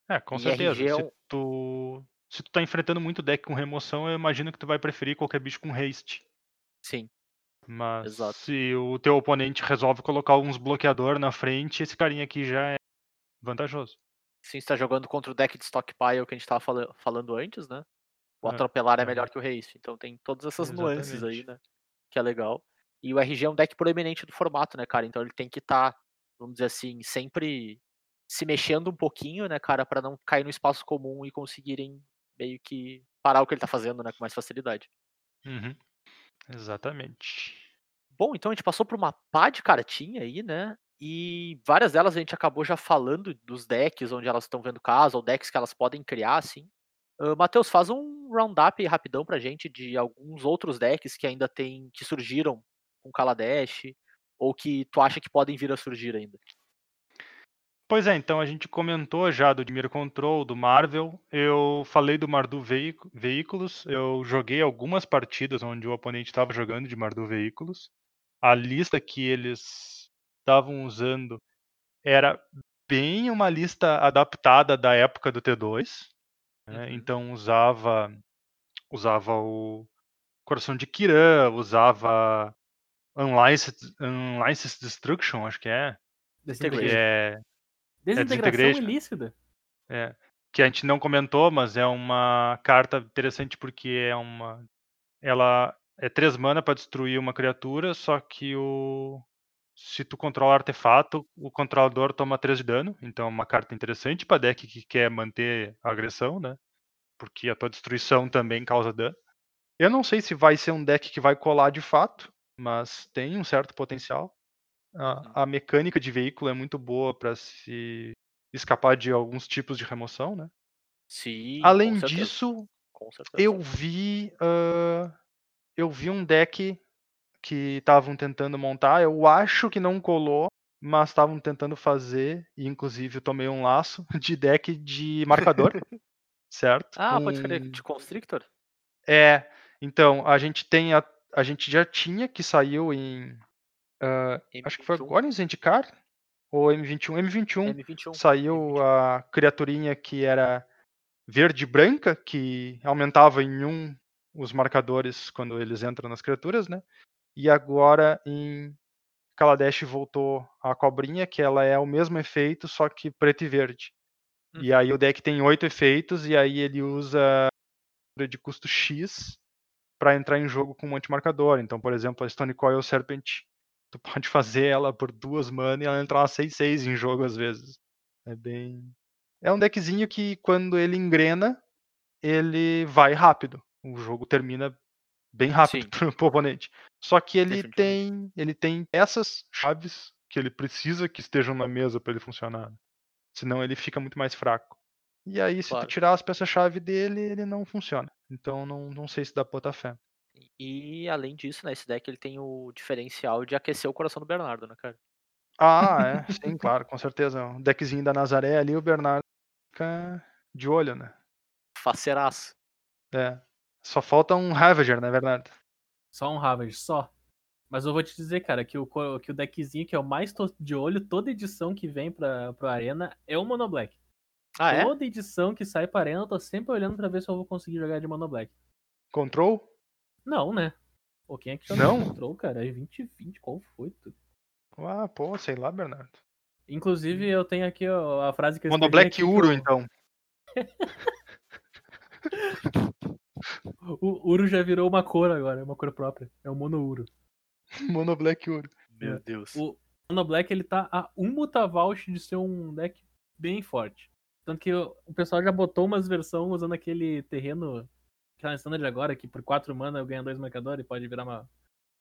É, com E certeza. É Se um- tu. Se tu tá enfrentando muito deck com remoção, eu imagino que tu vai preferir qualquer bicho com haste. Sim, Mas Exato. se o teu oponente resolve colocar alguns bloqueador na frente, esse carinha aqui já é vantajoso. sim, você tá jogando contra o deck de stockpile que a gente tava fala- falando antes, né? O É, atropelar é é. melhor que o haste. Então tem todas essas nuances aí, Exatamente. né? Que é legal. E o RG é um deck proeminente do formato, né, cara? Então ele tem que estar, vamos dizer assim, sempre se mexendo um pouquinho, né, cara, Pra não cair no espaço comum e conseguirem meio que parar o que ele tá fazendo, né, com mais facilidade. Uhum. Exatamente. Bom, então a gente passou por uma pá de cartinha aí, né? E várias delas a gente acabou já falando dos decks onde elas estão vendo caso, ou decks que elas podem criar, assim. Uh, Matheus, faz um roundup rapidão pra gente de alguns outros decks que ainda tem, que surgiram com Kaladesh, ou que tu acha que podem vir a surgir ainda. Pois é, então a gente comentou já do Dimir Control, do Marvel. Eu falei do Mardu Veícu- Veículos. Eu joguei algumas partidas onde o oponente estava jogando de Mardu Veículos. A lista que eles estavam usando era bem uma lista adaptada da época do T2. né? Uhum. Então usava usava o Coração de Kiran, usava Unlicensed, Unlicensed Destruction, acho que é. Que Desintegração, é Desintegração Desintegration. ilícita. É, que a gente não comentou, mas é uma carta interessante porque é uma. Ela é 3 mana para destruir uma criatura, só que o. Se tu controla artefato, o controlador toma 3 de dano. Então é uma carta interessante para deck que quer manter a agressão, né? Porque a tua destruição também causa dano. Eu não sei se vai ser um deck que vai colar de fato, mas tem um certo potencial. A, a mecânica de veículo é muito boa para se escapar de alguns tipos de remoção, né? Sim. Além disso, eu vi ah, eu vi um deck que estavam tentando montar. Eu acho que não colou, mas estavam tentando fazer. E inclusive eu tomei um laço de deck de marcador, certo? Ah, pode crer, Com- de Constrictor? É. Então a gente tem a, a gente já tinha que saiu em ah, acho que foi M21. agora em Zendikar ou M21, M21 M21. saiu a criaturinha que era verde e branca, que aumentava em um os marcadores quando eles entram nas criaturas, né? E agora em Kaladesh voltou a cobrinha, que ela é o mesmo efeito, só que preto e verde. E aí o deck tem oito efeitos, e aí ele usa de custo X para entrar em jogo com um antimarcador. Então, por exemplo, a Stone Coil Serpent, tu pode fazer ela por duas mana e ela entrar uma 6-6 em jogo às vezes. É bem. É um deckzinho que quando ele engrena, ele vai rápido. O jogo termina bem rápido pro, pro oponente. Só que ele tem, ele tem essas chaves que ele precisa que estejam na mesa para ele funcionar. Senão ele fica muito mais fraco. E aí, se claro. tu tirar as peças-chave dele, ele não funciona. Então não, não sei se dá pra botar fé. E além disso, né, esse deck ele tem o diferencial de aquecer o coração do Bernardo, né, cara? Ah, é, sim, claro, com certeza. O deckzinho da Nazaré ali, o Bernardo fica de olho, né? Faceraço. É. Só falta um Ravager, na é verdade. Só um Ravager, só. Mas eu vou te dizer, cara, que o, que o deckzinho que é o mais de olho, toda edição que vem pra, pra Arena é o Mono Black. Ah, é? Toda edição que sai pra Arena, eu tô sempre olhando pra ver se eu vou conseguir jogar de Mono Black. Control? Não, né? Pô, quem é que joga Não? Control, cara? É 2020, qual foi? Tu? Ah, pô, sei lá, Bernardo. Inclusive, eu tenho aqui ó, a frase que eu Mono Black Uro, então. o Uro já virou uma cor agora, é uma cor própria. É o Mono Uro. Mono Black Uro. Meu Deus. O Mono Black ele tá a um Mutavault de ser um deck bem forte. Tanto que o pessoal já botou umas versões usando aquele terreno que é standard agora, que por 4 mana eu ganho dois marcadores e pode virar uma,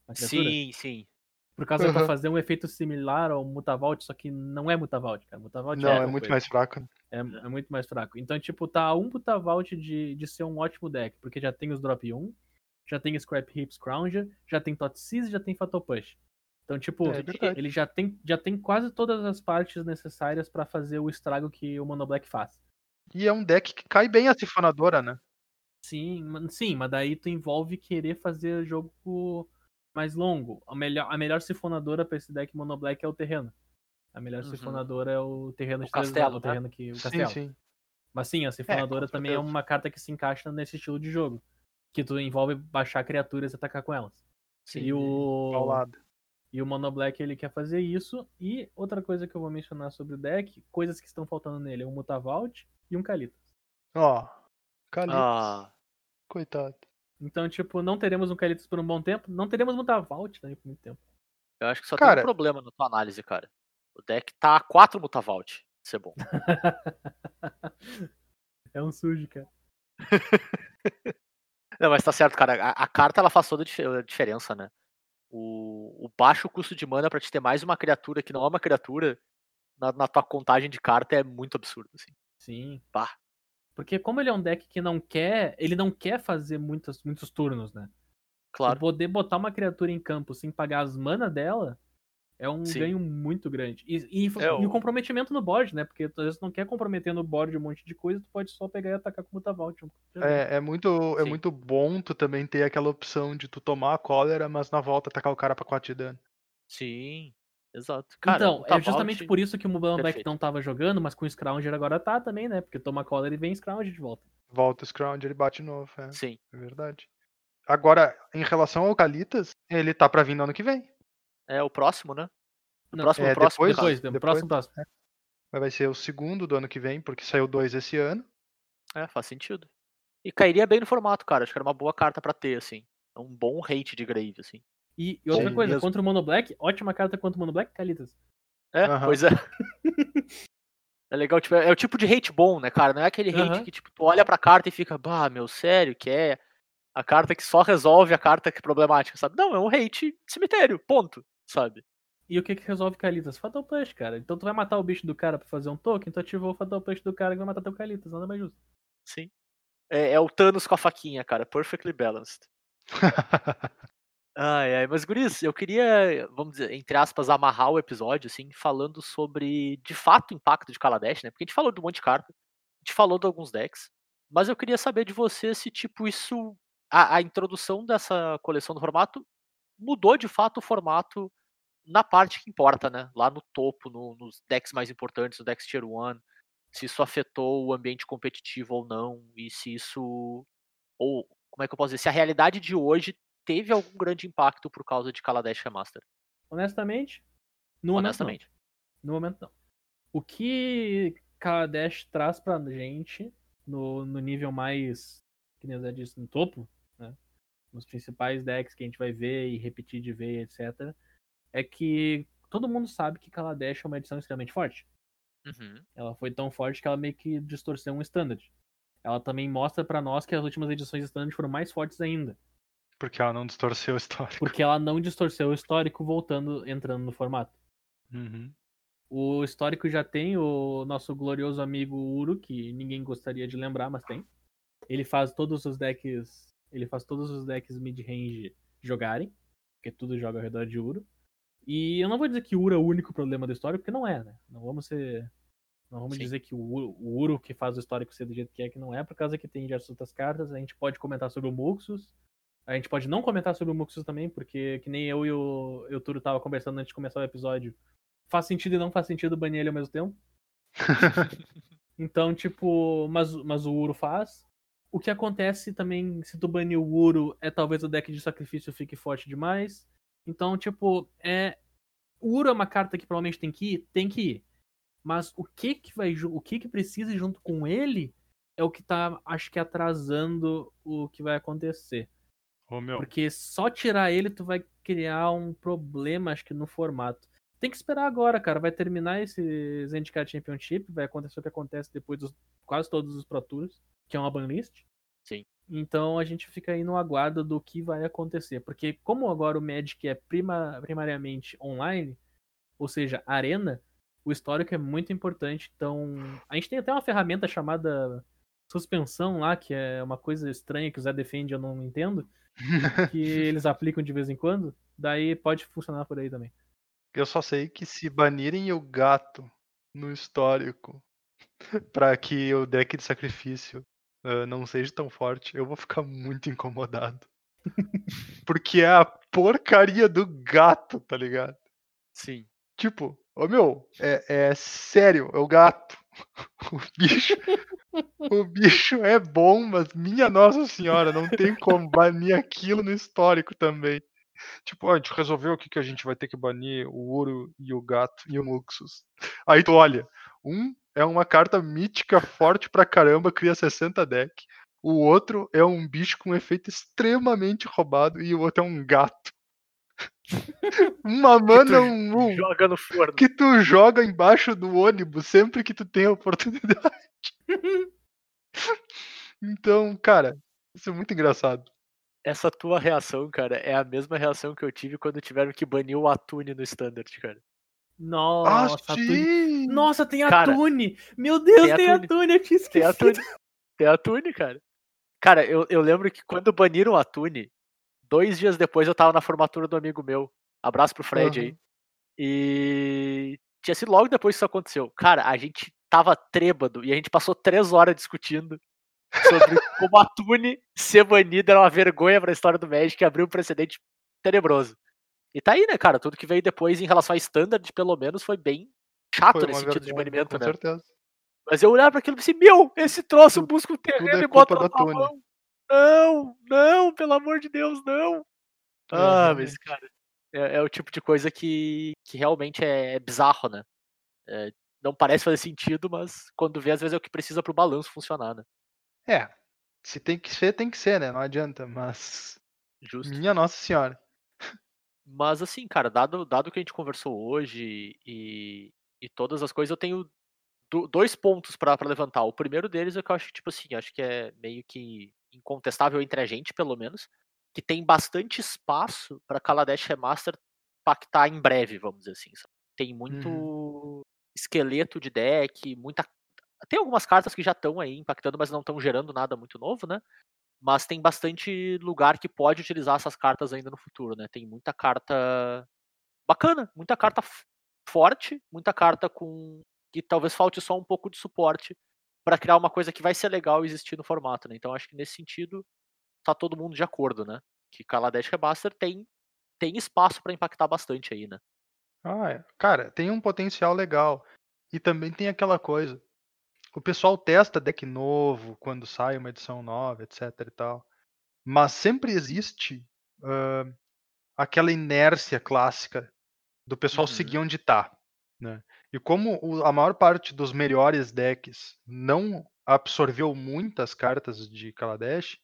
uma criatura. Sim, sim. Por causa uhum. pra fazer um efeito similar ao Mutavault, só que não é Mutavault, cara. Mutavault não, é, é muito coisa. mais fraco. É, é, muito mais fraco. Então, tipo, tá um Mutavault de, de ser um ótimo deck, porque já tem os drop 1, já tem Scrap Heap Scrounger, já tem Totsiz e já tem Fatal Push. Então, tipo, é, ele já tem, já tem quase todas as partes necessárias para fazer o estrago que o Mono Black faz. E é um deck que cai bem a sifonadora, né? Sim, sim, mas daí tu envolve querer fazer jogo mais longo. A melhor, a melhor sifonadora para esse deck Mono Black é o terreno. A melhor uhum. sifonadora é o terreno o de castelo, o terreno né? que o castelo. Sim, sim. Mas sim, a sifonadora é, também é uma carta que se encaixa nesse estilo de jogo, que tu envolve baixar criaturas e atacar com elas. Sim, e o ao lado. E o Mono Black ele quer fazer isso. E outra coisa que eu vou mencionar sobre o deck, coisas que estão faltando nele, é um Mutavault e um Kalitas. Ó, oh, Kalitas. Ah. Coitado. Então, tipo, não teremos um Kalitas por um bom tempo, não teremos Mutavault também por muito tempo. Eu acho que só cara... tem um problema na tua análise, cara. O deck tá a 4 Mutavault. Isso é bom. é um sujo, cara. não, mas tá certo, cara. A, a carta ela faz toda a diferença, né? o, o baixo custo de mana para te ter mais uma criatura que não é uma criatura na, na tua contagem de carta é muito absurdo, assim. Sim. Pá. Porque como ele é um deck que não quer, ele não quer fazer muitos, muitos turnos, né? Claro. poder botar uma criatura em campo sem pagar as mana dela é um Sim. ganho muito grande. E, e, é o... e, o... comprometimento no board, né? Porque tu, às vezes não quer comprometer no board um monte de coisa, tu pode só pegar e atacar com o Mutavault. É, é, muito, é muito bom tu também ter aquela opção de tu tomar a cólera, mas na volta atacar o cara pra 4 de dano. Sim, exato. Cara, então, é justamente por isso que o Muban Black não tava jogando, mas com o Scrounger agora tá também, né? Porque toma cólera e vem Scrounger de volta. Volta o Scrounger e bate de novo, é. Sim. É verdade. Agora, em relação ao Calitas, ele tá pra vir no ano que vem. É o próximo, né? O próximo, é, próximo, depois, depois, depois, próximo, próximo. É. Vai ser o segundo do ano que vem, porque saiu dois esse ano. É, faz sentido. E cairia bem no formato, cara. Acho que era uma boa carta para ter, assim. Um bom hate de Grave, assim. E, e outra Sim, coisa, mesmo. contra o Mono Black, ótima carta contra o Mono Black, Calitas. É, uhum. pois é. é legal, tipo, é o tipo de hate bom, né, cara? Não é aquele hate uhum. que, tipo, tu olha pra carta e fica, bah, meu, sério, que é a carta que só resolve a carta que é problemática, sabe? Não, é um hate cemitério, ponto, sabe? E o que que resolve Kalitas? Fatal Push, cara. Então tu vai matar o bicho do cara pra fazer um token, tu ativou o Fatal Push do cara que vai matar teu Kalitas, nada mais justo. Sim. É, é o Thanos com a faquinha, cara. Perfectly balanced. ai, ai, mas Guris, eu queria, vamos dizer, entre aspas, amarrar o episódio, assim, falando sobre, de fato, o impacto de Kaladesh, né? Porque a gente falou um monte de carta, a gente falou de alguns decks, mas eu queria saber de você se, tipo, isso, a, a introdução dessa coleção do formato mudou, de fato, o formato na parte que importa, né? Lá no topo, no, nos decks mais importantes, no decks Tier 1, se isso afetou o ambiente competitivo ou não, e se isso. Ou, como é que eu posso dizer? Se a realidade de hoje teve algum grande impacto por causa de Kaladesh Remaster. Honestamente, no Honestamente. momento não. No momento não. O que Kaladesh traz pra gente no, no nível mais, que nem eu disse, no topo, né? nos principais decks que a gente vai ver e repetir de ver, etc., é que todo mundo sabe que Kaladesh é uma edição extremamente forte. Uhum. Ela foi tão forte que ela meio que distorceu um standard. Ela também mostra para nós que as últimas edições de standard foram mais fortes ainda. Porque ela não distorceu o histórico. Porque ela não distorceu o histórico voltando, entrando no formato. Uhum. O histórico já tem o nosso glorioso amigo Uro, que ninguém gostaria de lembrar, mas tem. Ele faz todos os decks. Ele faz todos os decks mid-range jogarem. Porque tudo joga ao redor de Uro. E eu não vou dizer que o Uro é o único problema do histórico, porque não é, né? Não vamos ser. Não vamos Sim. dizer que o Uro, o Uro que faz o histórico ser do jeito que é, que não é, por causa que tem diversas outras cartas. A gente pode comentar sobre o Muxus. A gente pode não comentar sobre o Muxus também, porque que nem eu e o, e o Turo tava conversando antes de começar o episódio. Faz sentido e não faz sentido banir ele ao mesmo tempo. então, tipo, mas, mas o Uro faz. O que acontece também, se tu banir o Uro, é talvez o deck de sacrifício fique forte demais. Então, tipo, é. O Uro é uma carta que provavelmente tem que ir, tem que ir. Mas o que que vai, o que que precisa junto com ele é o que tá, acho que atrasando o que vai acontecer. Ô, meu. Porque só tirar ele tu vai criar um problema, acho que no formato. Tem que esperar agora, cara. Vai terminar esse Zendikar Championship, vai acontecer o que acontece depois dos quase todos os Pro Tours, que é uma banlist. Sim. Então a gente fica aí no aguardo do que vai acontecer. Porque como agora o Magic é prima, primariamente online, ou seja, arena, o histórico é muito importante. Então, a gente tem até uma ferramenta chamada suspensão lá, que é uma coisa estranha que o Zé defende, eu não entendo. que eles aplicam de vez em quando. Daí pode funcionar por aí também. Eu só sei que se banirem o gato no histórico para que o deck de sacrifício uh, não seja tão forte, eu vou ficar muito incomodado. Porque é a porcaria do gato, tá ligado? Sim. Tipo, ô meu, é, é sério, é o gato. O bicho, o bicho é bom, mas minha Nossa Senhora, não tem como banir aquilo no histórico também. Tipo, a gente resolveu aqui que a gente vai ter que banir o ouro e o gato e o Muxus. Aí tu olha, um é uma carta mítica forte pra caramba, cria 60 deck. O outro é um bicho com um efeito extremamente roubado e o outro é um gato. Uma mana, um, um joga no forno. que tu joga embaixo do ônibus sempre que tu tem a oportunidade. então, cara, isso é muito engraçado. Essa tua reação, cara, é a mesma reação que eu tive quando tiveram que banir o Atune no Standard, cara. Nossa, ah, Atune. Nossa, tem Atune! Meu Deus, tem, tem Atune. Atune, eu tinha esquecido. Tem Atune, tem Atune cara. Cara, eu, eu lembro que quando baniram o Atune, dois dias depois eu tava na formatura do amigo meu. Abraço pro Fred uhum. aí. E tinha sido logo depois que isso aconteceu. Cara, a gente tava trêbado e a gente passou três horas discutindo sobre como a Tune ser banida era uma vergonha pra história do Magic e abriu um precedente tenebroso. E tá aí, né, cara? Tudo que veio depois em relação a standard, pelo menos, foi bem chato foi nesse sentido de banimento, com né? Certeza. Mas eu olhava para aquilo e pensei, meu, esse troço busca o terreno é e bota na tua mão. Não, não, pelo amor de Deus, não. Ah, mas, cara, é, é, o tipo de coisa que, que realmente é, é bizarro, né? É, não parece fazer sentido, mas quando vê, às vezes é o que precisa pro balanço funcionar, né? É, se tem que ser, tem que ser, né? Não adianta, mas. Justo. Minha Nossa Senhora. Mas assim, cara, dado, dado que a gente conversou hoje e, e todas as coisas, eu tenho do, dois pontos para levantar. O primeiro deles é que eu acho que, tipo assim, acho que é meio que incontestável entre a gente, pelo menos, que tem bastante espaço para Kaladesh Remaster pactar em breve, vamos dizer assim. Sabe? Tem muito uhum. esqueleto de deck, muita. Tem algumas cartas que já estão aí impactando, mas não estão gerando nada muito novo, né? Mas tem bastante lugar que pode utilizar essas cartas ainda no futuro, né? Tem muita carta bacana, muita carta forte, muita carta com que talvez falte só um pouco de suporte para criar uma coisa que vai ser legal existir no formato, né? Então acho que nesse sentido tá todo mundo de acordo, né? Que Kaladesh Remaster tem tem espaço para impactar bastante aí, né? Ah, é. cara, tem um potencial legal. E também tem aquela coisa. O pessoal testa deck novo quando sai uma edição nova, etc e tal. Mas sempre existe uh, aquela inércia clássica do pessoal uhum. seguir onde tá. Né? E como o, a maior parte dos melhores decks não absorveu muitas cartas de Kaladesh,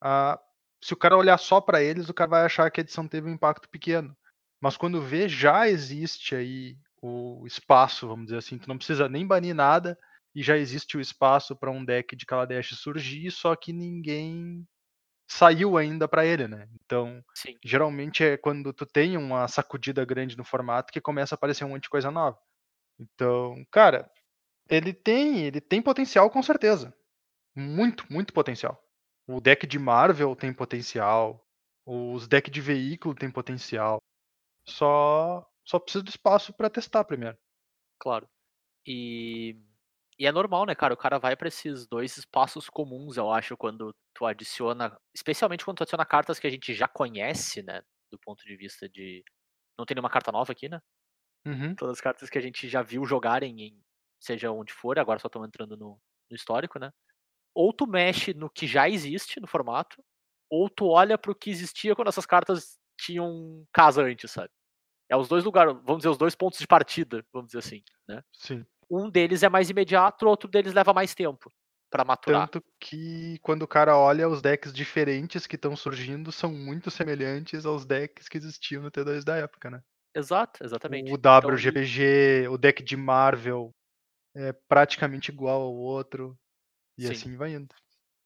uh, se o cara olhar só para eles, o cara vai achar que a edição teve um impacto pequeno. Mas quando vê, já existe aí o espaço, vamos dizer assim. Tu não precisa nem banir nada e já existe o espaço para um deck de Kaladesh surgir, só que ninguém saiu ainda para ele, né? Então, Sim. geralmente é quando tu tem uma sacudida grande no formato que começa a aparecer um monte de coisa nova. Então, cara, ele tem, ele tem potencial com certeza. Muito, muito potencial. O deck de Marvel tem potencial. Os decks de veículo tem potencial. Só só precisa do espaço para testar primeiro. Claro. E, e é normal, né, cara? O cara vai para esses dois espaços comuns, eu acho, quando tu adiciona. Especialmente quando tu adiciona cartas que a gente já conhece, né? Do ponto de vista de. Não tem nenhuma carta nova aqui, né? Uhum. Todas as cartas que a gente já viu jogarem em seja onde for, agora só estão entrando no, no histórico, né? Ou tu mexe no que já existe no formato, ou tu olha pro que existia quando essas cartas tinham casa antes, sabe? É os dois lugares, vamos dizer, os dois pontos de partida, vamos dizer assim, né? Sim. Um deles é mais imediato, o outro deles leva mais tempo para maturar. Tanto que quando o cara olha os decks diferentes que estão surgindo são muito semelhantes aos decks que existiam no T2 da época, né? Exato, exatamente. O WGPG, então, o deck de Marvel é praticamente igual ao outro e Sim. assim vai indo.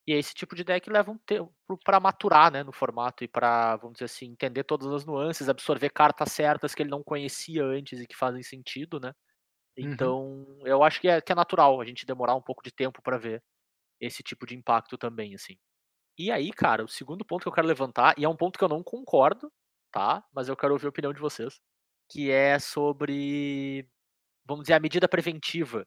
E esse tipo de deck leva um tempo para maturar, né, no formato e para, vamos dizer assim, entender todas as nuances, absorver cartas certas que ele não conhecia antes e que fazem sentido, né? Uhum. Então, uhum. eu acho que é, que é natural a gente demorar um pouco de tempo para ver esse tipo de impacto também, assim. E aí, cara, o segundo ponto que eu quero levantar, e é um ponto que eu não concordo, tá? Mas eu quero ouvir a opinião de vocês, que é sobre, vamos dizer, a medida preventiva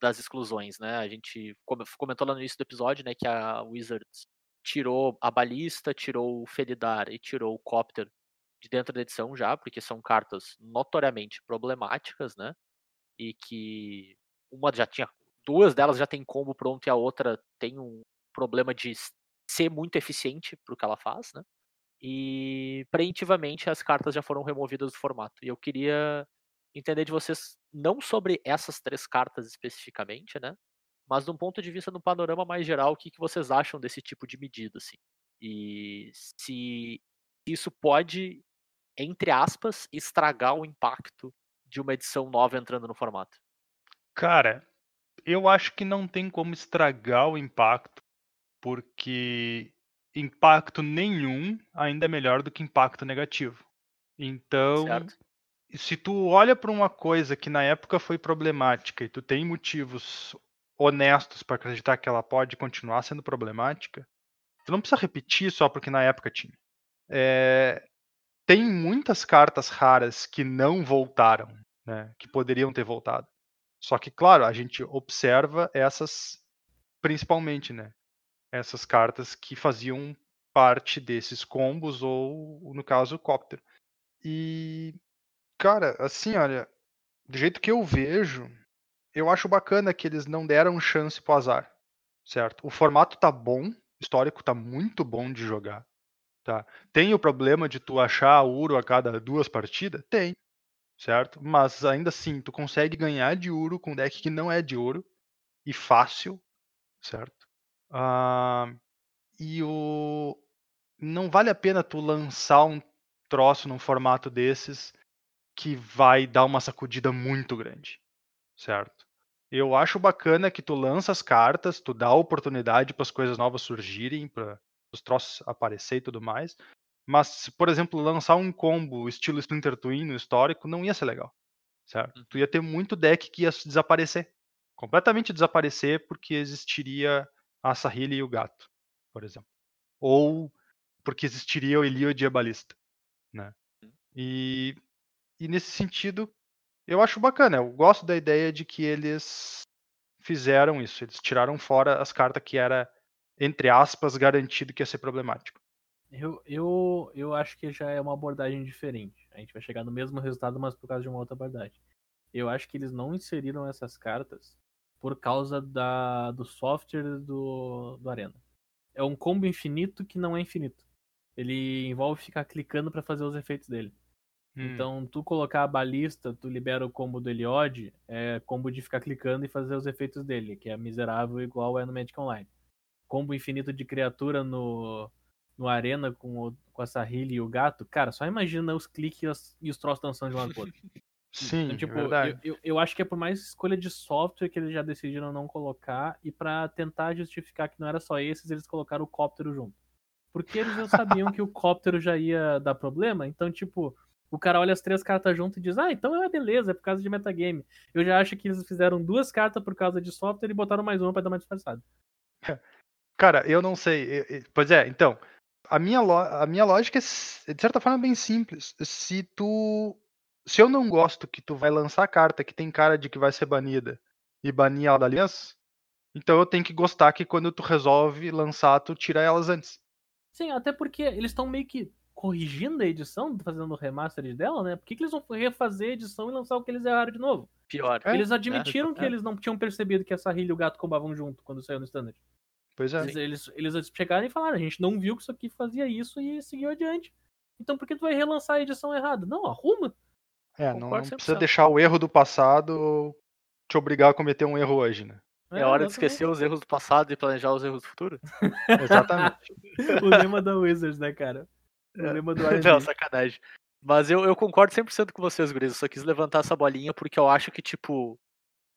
das exclusões, né? A gente comentou lá no início do episódio, né, que a Wizards tirou a balista, tirou o Felidar e tirou o Copter de dentro da edição já, porque são cartas notoriamente problemáticas, né? E que uma já tinha, duas delas já tem combo pronto e a outra tem um problema de ser muito eficiente pro que ela faz, né? E preventivamente as cartas já foram removidas do formato. E eu queria entender de vocês não sobre essas três cartas especificamente, né? Mas de um ponto de vista no panorama mais geral, o que, que vocês acham desse tipo de medida, assim? E se isso pode, entre aspas, estragar o impacto de uma edição nova entrando no formato? Cara, eu acho que não tem como estragar o impacto, porque impacto nenhum ainda é melhor do que impacto negativo. Então, certo se tu olha para uma coisa que na época foi problemática e tu tem motivos honestos para acreditar que ela pode continuar sendo problemática, tu não precisa repetir só porque na época tinha. É, tem muitas cartas raras que não voltaram, né, que poderiam ter voltado. Só que, claro, a gente observa essas, principalmente, né, essas cartas que faziam parte desses combos ou, no caso, o Copter. E Cara, assim, olha, do jeito que eu vejo, eu acho bacana que eles não deram chance pro azar, certo? O formato tá bom, o histórico tá muito bom de jogar, tá? Tem o problema de tu achar Uro a cada duas partidas? Tem, certo? Mas ainda assim, tu consegue ganhar de Uro com deck que não é de ouro e fácil, certo? Ah, e o não vale a pena tu lançar um troço num formato desses que vai dar uma sacudida muito grande, certo? Eu acho bacana que tu lança as cartas, tu dá oportunidade para as coisas novas surgirem, para os troços aparecer e tudo mais. Mas se, por exemplo, lançar um combo estilo Splinter Twin no histórico, não ia ser legal, certo? Tu ia ter muito deck que ia desaparecer, completamente desaparecer porque existiria a Sahili e o gato, por exemplo. Ou porque existiria o Eliod e a balista, né? E e nesse sentido, eu acho bacana. Eu gosto da ideia de que eles fizeram isso. Eles tiraram fora as cartas que era, entre aspas, garantido que ia ser problemático. Eu, eu, eu acho que já é uma abordagem diferente. A gente vai chegar no mesmo resultado, mas por causa de uma outra abordagem. Eu acho que eles não inseriram essas cartas por causa da, do software do, do Arena. É um combo infinito que não é infinito. Ele envolve ficar clicando para fazer os efeitos dele. Hum. Então, tu colocar a balista, tu libera o combo do Eliod, é combo de ficar clicando e fazer os efeitos dele, que é miserável igual é no Magic Online. Combo infinito de criatura no, no Arena com, o, com a Sahili e o gato, cara, só imagina os cliques e os, e os troços dançando de um lado pro outro. Sim, então, tipo, verdade. Eu, eu, eu, acho que é por mais escolha de software que eles já decidiram não colocar e para tentar justificar que não era só esses, eles colocaram o cóptero junto. Porque eles já sabiam que o cóptero já ia dar problema, então, tipo, o cara olha as três cartas junto e diz, ah, então é beleza, é por causa de metagame. Eu já acho que eles fizeram duas cartas por causa de software e botaram mais uma pra dar uma disfarçada. Cara, eu não sei. Pois é, então, a minha, a minha lógica é, de certa forma, bem simples. Se tu. Se eu não gosto que tu vai lançar carta que tem cara de que vai ser banida e banir ela da aliança, então eu tenho que gostar que quando tu resolve lançar, tu tira elas antes. Sim, até porque eles estão meio que corrigindo a edição, fazendo o remaster dela, né? Por que, que, eles vão refazer a edição e lançar o que eles erraram de novo? Pior. Eles admitiram é, que é. eles não tinham percebido que a Sahil e o gato combavam junto quando saiu no standard. Pois é. Eles, eles, eles, chegaram e falaram, a gente não viu que isso aqui fazia isso e seguiu adiante. Então por que tu vai relançar a edição errada? Não, arruma. É, não, não precisa deixar o erro do passado te obrigar a cometer um erro hoje, né? É, é hora de esquecer os erros do passado e planejar os erros do futuro. Exatamente. o lema da Wizards, né, cara? O é. lema do Não, sacanagem. Mas eu, eu concordo 100% com vocês, Gris. Eu só quis levantar essa bolinha porque eu acho que, tipo,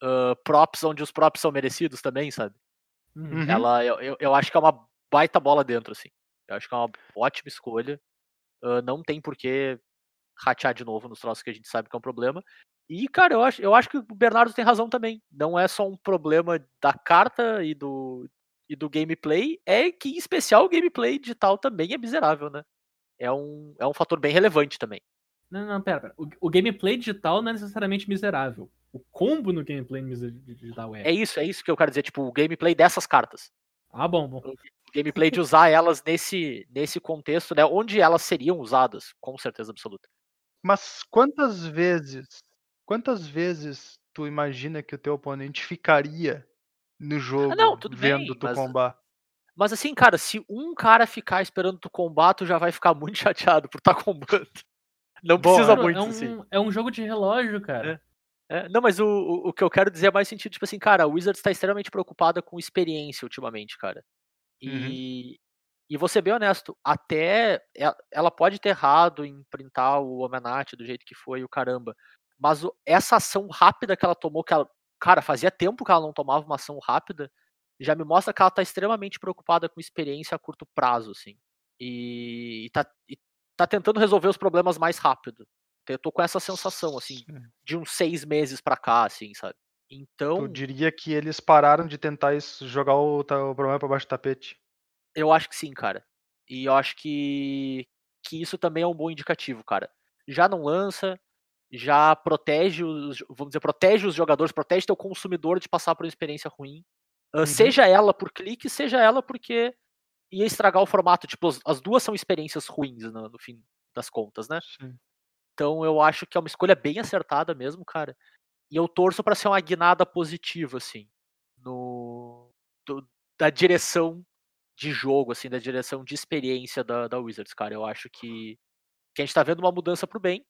uh, props onde os props são merecidos também, sabe? Uhum. Ela, eu, eu, eu, acho que é uma baita bola dentro, assim. Eu acho que é uma ótima escolha. Uh, não tem por que ratear de novo nos troços que a gente sabe que é um problema. E, cara, eu acho, eu acho que o Bernardo tem razão também. Não é só um problema da carta e do, e do gameplay, é que, em especial, o gameplay digital também é miserável, né? É um, é um fator bem relevante também. Não, não, pera, pera. O, o gameplay digital não é necessariamente miserável. O combo no gameplay digital é. É isso, é isso que eu quero dizer, tipo, o gameplay dessas cartas. Ah, bom, bom. O gameplay de usar elas nesse, nesse contexto, né? Onde elas seriam usadas, com certeza absoluta. Mas quantas vezes Quantas vezes tu imagina que o teu oponente ficaria no jogo ah, não, vendo bem, tu mas, combar? Mas assim, cara, se um cara ficar esperando tu combar, tu já vai ficar muito chateado por estar tá combando. Não Bom, precisa muito, é um, assim. É um jogo de relógio, cara. É. É, não, mas o, o, o, que eu quero dizer é mais sentido, tipo assim, cara, a Wizards está extremamente preocupada com experiência ultimamente, cara. E, uhum. E vou ser bem honesto, até ela pode ter errado em printar o Omenat do jeito que foi o caramba. Mas essa ação rápida que ela tomou, que ela, cara, fazia tempo que ela não tomava uma ação rápida, já me mostra que ela tá extremamente preocupada com experiência a curto prazo, assim. E, e, tá, e tá tentando resolver os problemas mais rápido. Eu tô com essa sensação, assim, de uns seis meses pra cá, assim, sabe? Então. Tu diria que eles pararam de tentar jogar o, o problema pra baixo do tapete? Eu acho que sim, cara. E eu acho que, que isso também é um bom indicativo, cara. Já não lança, já protege os, vamos dizer, protege os jogadores, protege teu consumidor de passar por uma experiência ruim. Uh, uhum. Seja ela por clique, seja ela porque ia estragar o formato. Tipo, as, as duas são experiências ruins no, no fim das contas, né? Sim. Então eu acho que é uma escolha bem acertada mesmo, cara. E eu torço para ser uma guinada positiva, assim, no do, da direção de jogo, assim, da direção de experiência da, da Wizards, cara. Eu acho que, que a gente tá vendo uma mudança pro bem.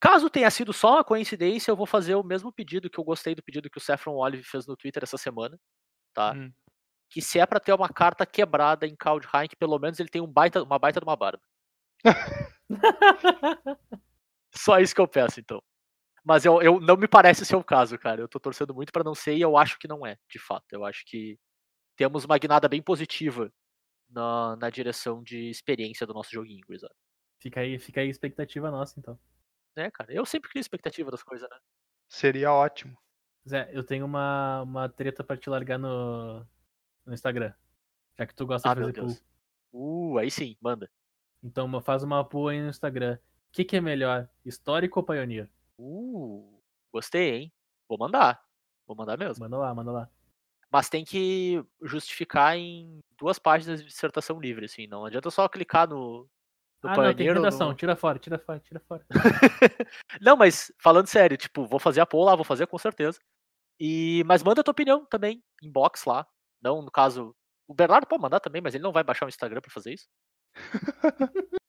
Caso tenha sido só uma coincidência, eu vou fazer o mesmo pedido que eu gostei do pedido que o Saffron Olive fez no Twitter essa semana, tá? Hum. Que se é para ter uma carta quebrada em Kaldheim, que pelo menos ele tem um baita, uma baita de uma barba. só isso que eu peço, então. Mas eu, eu não me parece ser o caso, cara. Eu tô torcendo muito para não ser e eu acho que não é, de fato. Eu acho que temos uma guinada bem positiva na, na direção de experiência do nosso joguinho, gurizada. Fica aí, fica aí a expectativa nossa, então né, cara? Eu sempre crio expectativa das coisas, né? Seria ótimo. Zé, eu tenho uma, uma treta pra te largar no, no Instagram. Já que tu gosta ah, de fazer pool. Uh, aí sim, manda. Então faz uma pool aí no Instagram. O que, que é melhor, histórico ou Pioneer? Uh, gostei, hein? Vou mandar. Vou mandar mesmo. Manda lá, manda lá. Mas tem que justificar em duas páginas de dissertação livre, assim. Não adianta só clicar no, do ah, não, tem redação. No... Tira fora, tira fora, tira fora. não, mas falando sério, tipo, vou fazer a poll lá, vou fazer com certeza. E mas manda a tua opinião também, inbox lá. Não, no caso, o Bernardo pode mandar também, mas ele não vai baixar o Instagram para fazer isso.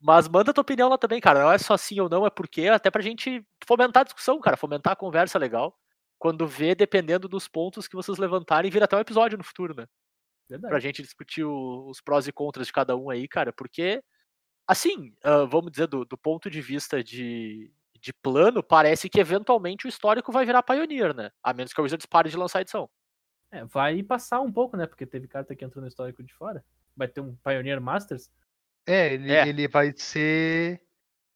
mas manda a tua opinião lá também, cara. Não é só sim ou não, é porque até pra gente fomentar a discussão, cara, fomentar a conversa legal. Quando vê, dependendo dos pontos que vocês levantarem, vira até um episódio no futuro, né? Verdade. Pra gente discutir o, os prós e contras de cada um aí, cara, porque, assim, uh, vamos dizer, do, do ponto de vista de, de plano, parece que eventualmente o histórico vai virar Pioneer, né? A menos que a Wizards pare de lançar a edição. É, vai passar um pouco, né? Porque teve carta que entrou no histórico de fora. Vai ter um Pioneer Masters. É, ele, é. ele vai ser.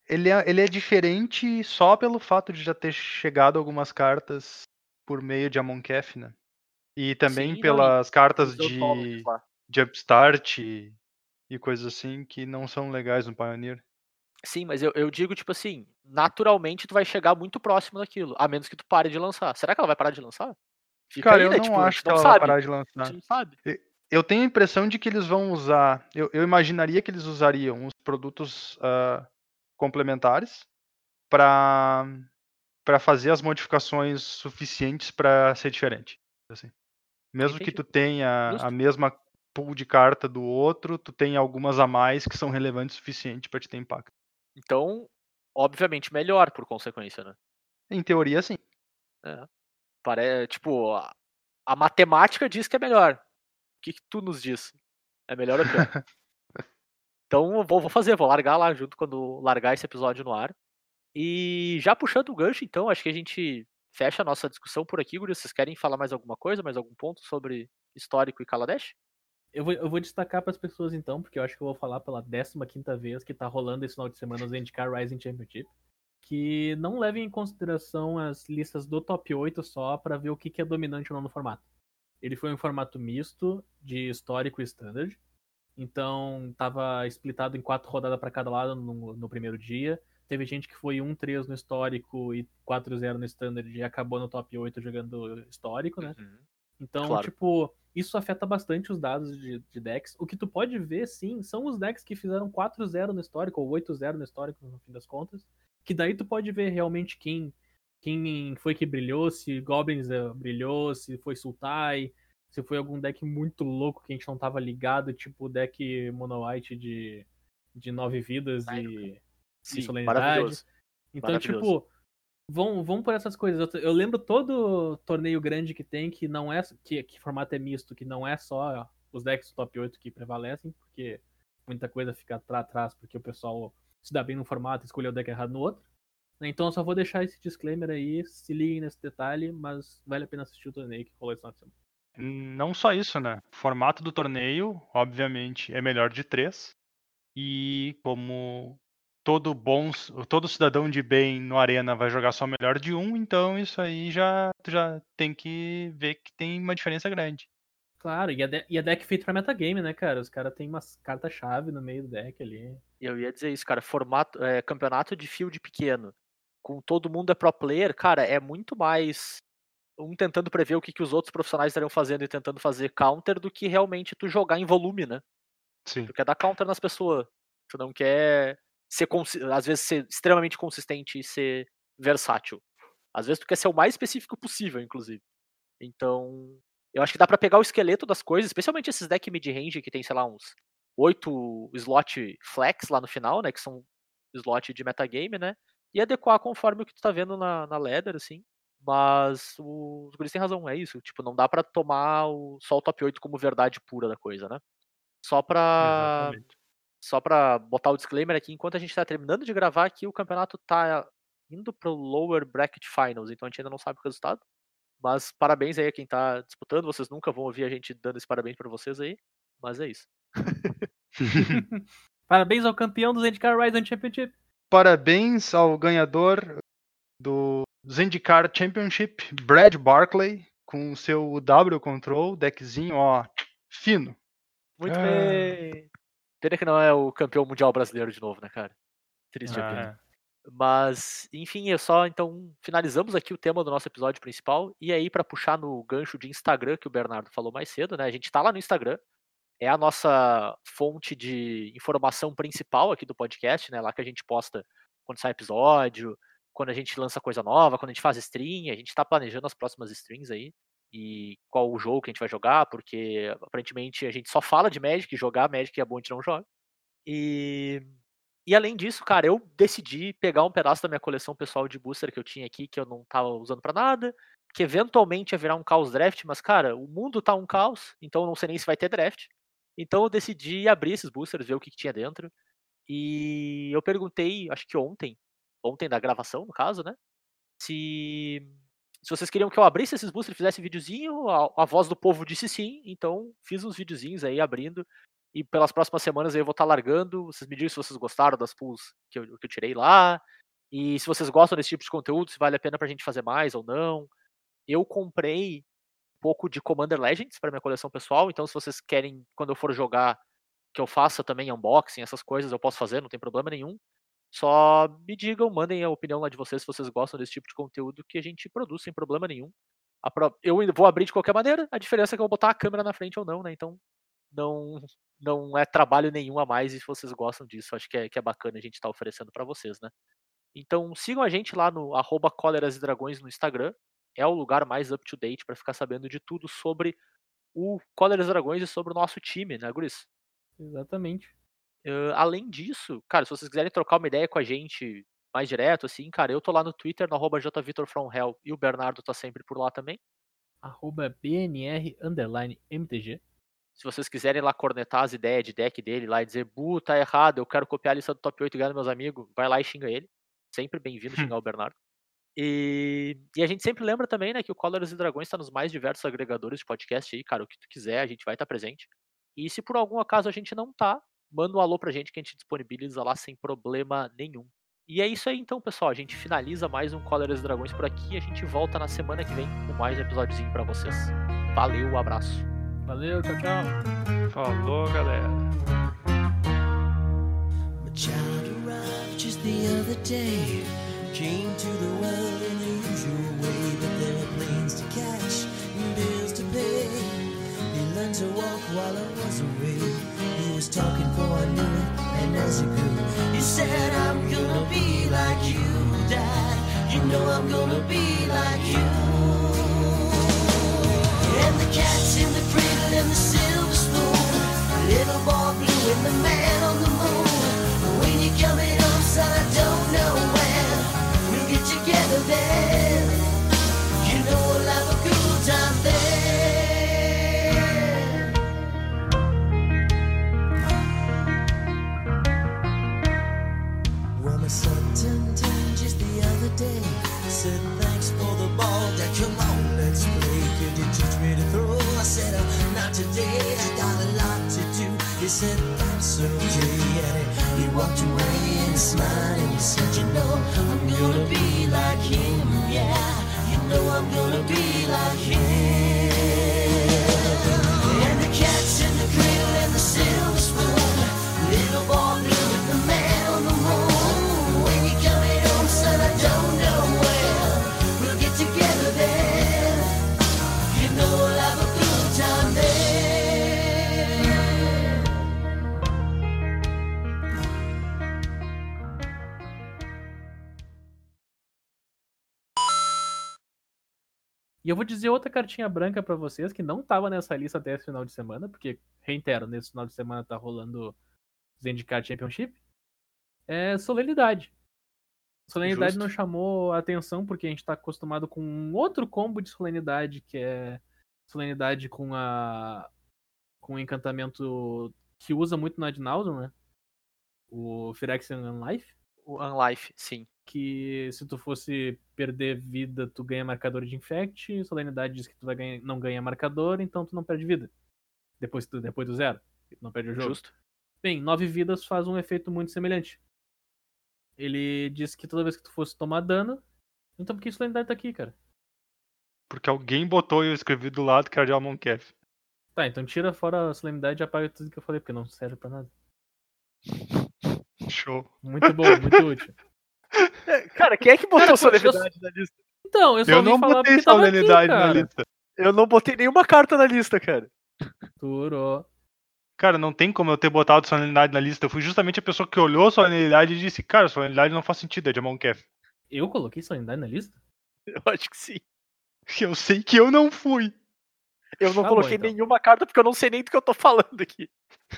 Ele é, ele é diferente só pelo fato de já ter chegado algumas cartas por meio de Amonkhet, né? E também Sim, pelas não, cartas de Jumpstart e, e coisas assim que não são legais no Pioneer. Sim, mas eu, eu digo, tipo assim, naturalmente tu vai chegar muito próximo daquilo, a menos que tu pare de lançar. Será que ela vai parar de lançar? Fica Cara, aí, eu né? não tipo, acho que ela sabe. vai parar de lançar. não sabe. Eu tenho a impressão de que eles vão usar. Eu, eu imaginaria que eles usariam os produtos uh, complementares para para fazer as modificações suficientes para ser diferente. Assim. Mesmo Entendi. que tu tenha Justo. a mesma pool de carta do outro, tu tem algumas a mais que são relevantes o suficiente para te ter impacto. Então, obviamente melhor por consequência, né? Em teoria, sim. É. Pare... Tipo, a, a matemática diz que é melhor. O que, que tu nos diz? É melhor ou pior? então, vou, vou fazer, vou largar lá junto quando largar esse episódio no ar. E já puxando o gancho, então, acho que a gente fecha a nossa discussão por aqui, Guri. Vocês querem falar mais alguma coisa, mais algum ponto sobre histórico e Kaladesh? Eu vou, eu vou destacar para as pessoas então, porque eu acho que eu vou falar pela 15 vez que está rolando esse final de semana os Indicar Rising Championship, que não levem em consideração as listas do top 8 só para ver o que, que é dominante ou não no formato. Ele foi um formato misto de histórico e standard, então estava splitado em quatro rodadas para cada lado no, no primeiro dia. Teve gente que foi 1-3 no histórico e 4-0 no standard e acabou no top 8 jogando histórico, né? Uhum. Então, claro. tipo, isso afeta bastante os dados de, de, decks. O que tu pode ver, sim, são os decks que fizeram 4-0 no histórico, ou 8-0 no histórico, no fim das contas. Que daí tu pode ver realmente quem, quem foi que brilhou, se Goblins brilhou, se foi Sultai, se foi algum deck muito louco que a gente não tava ligado, tipo o deck Mono White de, de 9 vidas e, sim, e solenidade. Então, tipo, vão, vão por essas coisas. Eu, eu, lembro todo torneio grande que tem que não é que, que formato é misto, que não é só os decks do top 8 que prevalecem, porque muita coisa fica atrás, atrás porque o pessoal se dá bem no formato e escolheu o deck errado no outro. Então eu só vou deixar esse disclaimer aí, se liguem nesse detalhe, mas vale a pena assistir o torneio que rolou esse final de semana. Não só isso, né? O formato do torneio, obviamente, é melhor de três. E como todo bom, todo cidadão de bem no Arena vai jogar só melhor de um, então isso aí já, já tem que ver que tem uma diferença grande. Claro, e a, de, e a deck feita pra metagame, né, cara? Os caras têm umas cartas-chave no meio do deck ali. Eu ia dizer isso, cara. Formato, é, campeonato de field pequeno, com todo mundo é pro player, cara, é muito mais um tentando prever o que, que os outros profissionais estariam fazendo e tentando fazer counter do que realmente tu jogar em volume, né? Sim. Tu quer dar counter nas pessoas. Tu não quer ser, às vezes, ser extremamente consistente e ser versátil. Às vezes tu quer ser o mais específico possível, inclusive. Então, eu acho que dá para pegar o esqueleto das coisas, especialmente esses deck mid-range que tem, sei lá, uns oito slot flex lá no final, né, que são slot de metagame, né, e adequar conforme o que tu tá vendo na, na ladder, assim. Mas os guris têm razão, é isso. Tipo, não dá para tomar o, só o top 8 como verdade pura da coisa, né? Só pra. Exatamente só para botar o disclaimer aqui, enquanto a gente está terminando de gravar aqui, o campeonato está indo para o Lower Bracket Finals, então a gente ainda não sabe o resultado. Mas parabéns aí a quem está disputando, vocês nunca vão ouvir a gente dando esse parabéns para vocês aí, mas é isso. parabéns ao campeão do Zendikar Ryzen Championship. Parabéns ao ganhador do Zendikar Championship, Brad Barkley, com o seu W Control, deckzinho, ó, fino. Muito ah. bem. Pena que não é o campeão mundial brasileiro de novo, né, cara? Triste ah, é. Mas, enfim, é só então finalizamos aqui o tema do nosso episódio principal. E aí, para puxar no gancho de Instagram que o Bernardo falou mais cedo, né? A gente tá lá no Instagram. É a nossa fonte de informação principal aqui do podcast, né? Lá que a gente posta quando sai episódio, quando a gente lança coisa nova, quando a gente faz stream. A gente tá planejando as próximas streams aí e qual o jogo que a gente vai jogar, porque aparentemente a gente só fala de Magic, jogar Magic é bom a gente não joga. E, e além disso, cara, eu decidi pegar um pedaço da minha coleção pessoal de booster que eu tinha aqui, que eu não tava usando para nada, que eventualmente ia virar um caos draft, mas, cara, o mundo tá um caos, então não sei nem se vai ter draft. Então eu decidi abrir esses boosters, ver o que, que tinha dentro. E eu perguntei, acho que ontem, ontem da gravação, no caso, né? Se, se vocês queriam que eu abrisse esses boosters e fizesse videozinho, a, a voz do povo disse sim, então fiz uns videozinhos aí abrindo. E pelas próximas semanas eu vou estar tá largando. Vocês me digam se vocês gostaram das pools que eu, que eu tirei lá. E se vocês gostam desse tipo de conteúdo, se vale a pena pra gente fazer mais ou não. Eu comprei um pouco de Commander Legends para minha coleção pessoal, então se vocês querem, quando eu for jogar, que eu faça também unboxing, essas coisas, eu posso fazer, não tem problema nenhum. Só me digam, mandem a opinião lá de vocês se vocês gostam desse tipo de conteúdo que a gente produz sem problema nenhum. Eu vou abrir de qualquer maneira, a diferença é que eu vou botar a câmera na frente ou não, né? Então não, não é trabalho nenhum a mais e se vocês gostam disso, acho que é, que é bacana a gente estar tá oferecendo para vocês, né? Então sigam a gente lá no arroba e Dragões no Instagram. É o lugar mais up to date para ficar sabendo de tudo sobre o Cóleras Dragões e sobre o nosso time, né, Guris? Exatamente. Uh, além disso, cara, se vocês quiserem trocar uma ideia com a gente mais direto, assim, cara, eu tô lá no Twitter, no arroba jvitorfromhell, e o Bernardo tá sempre por lá também. Arroba BNR, underline, MTG. Se vocês quiserem lá cornetar as ideias de deck dele lá e dizer, Bu, tá errado, eu quero copiar a lista do top 8 e ganhar meus amigos, vai lá e xinga ele. Sempre bem-vindo xingar o Bernardo. E, e, a gente sempre lembra também, né, que o Colors e Dragões está nos mais diversos agregadores de podcast aí, cara. O que tu quiser, a gente vai estar tá presente. E se por algum acaso a gente não tá, manda um alô pra gente que a gente disponibiliza lá sem problema nenhum. E é isso aí então, pessoal. A gente finaliza mais um Colors e Dragões por aqui. A gente volta na semana que vem com mais um episódiozinho pra vocês. Valeu, um abraço. Valeu, tchau, tchau. Falou, galera. just the other day. Came to the world in the usual way, but there were planes to catch and bills to pay. He learned to walk while I was away. Was talking for I knew it, and as he grew, he said, I'm gonna be like you, Dad. You know I'm gonna be like you. And the cat's in the cradle and the silver spoon. Little boy blue and the man on the moon. When you're coming home, son, I don't know when we'll get together then. Day. Said thanks for the ball, Dad. Come on, let's play. Could you teach me to throw? I said, uh, not today. I got a lot to do. He said, that's okay. And he walked away and smiled and he said, You know, I'm gonna be like him, yeah. You know, I'm gonna be like him. E eu vou dizer outra cartinha branca para vocês que não tava nessa lista até esse final de semana, porque, reitero, nesse final de semana tá rolando Zendikar Championship. É Solenidade. Solenidade Justo. não chamou a atenção porque a gente tá acostumado com um outro combo de Solenidade, que é Solenidade com a com o encantamento que usa muito no Ad né? O Phyrexian Unlife. O Unlife, sim que se tu fosse perder vida, tu ganha marcador de infect, solenidade diz que tu vai ganhar, não ganha marcador, então tu não perde vida. Depois, tu, depois do zero. Tu não perde o jogo. Justo. Bem, nove vidas faz um efeito muito semelhante. Ele diz que toda vez que tu fosse tomar dano, então por que solenidade tá aqui, cara? Porque alguém botou e eu escrevi do lado que era de Almonkef. Tá, então tira fora a solenidade e apaga tudo que eu falei, porque não serve pra nada. Show. Muito bom, muito útil. Cara, quem é que botou cara, solenidade eu... na lista? Então, eu só eu não botei solenidade aqui, na lista. Eu não botei nenhuma carta na lista, cara. Turou. Cara, não tem como eu ter botado solenidade na lista. Eu fui justamente a pessoa que olhou solenidade e disse, cara, solenidade não faz sentido, é de Amonkef. Eu coloquei solenidade na lista? Eu acho que sim. Eu sei que eu não fui. Eu não tá coloquei bom, então. nenhuma carta porque eu não sei nem do que eu tô falando aqui.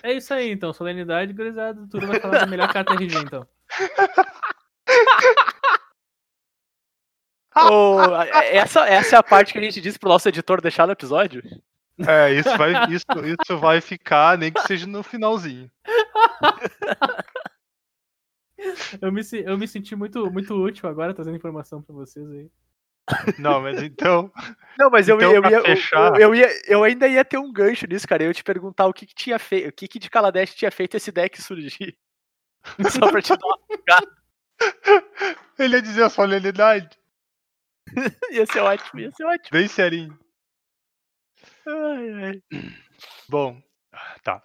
É isso aí, então. Solenidade, gurizada. Tudo vai falar da melhor carta RG, então. oh, essa, essa é a parte que a gente disse pro nosso editor deixar no episódio? É, isso vai, isso, isso vai ficar, nem que seja no finalzinho. Eu me, eu me senti muito, muito útil agora trazendo informação para vocês aí. Não, mas então. Não, mas então, eu, eu, ia, eu, eu, ia, eu ainda ia ter um gancho nisso, cara. Eu ia te perguntar o que, que tinha feito, o que, que de Kaladesh tinha feito esse deck surgir. Só pra te dar uma Ele ia dizer a solenidade. ia ser ótimo, ia ser ótimo. Bem serinho. Ai, ai. Bom, tá.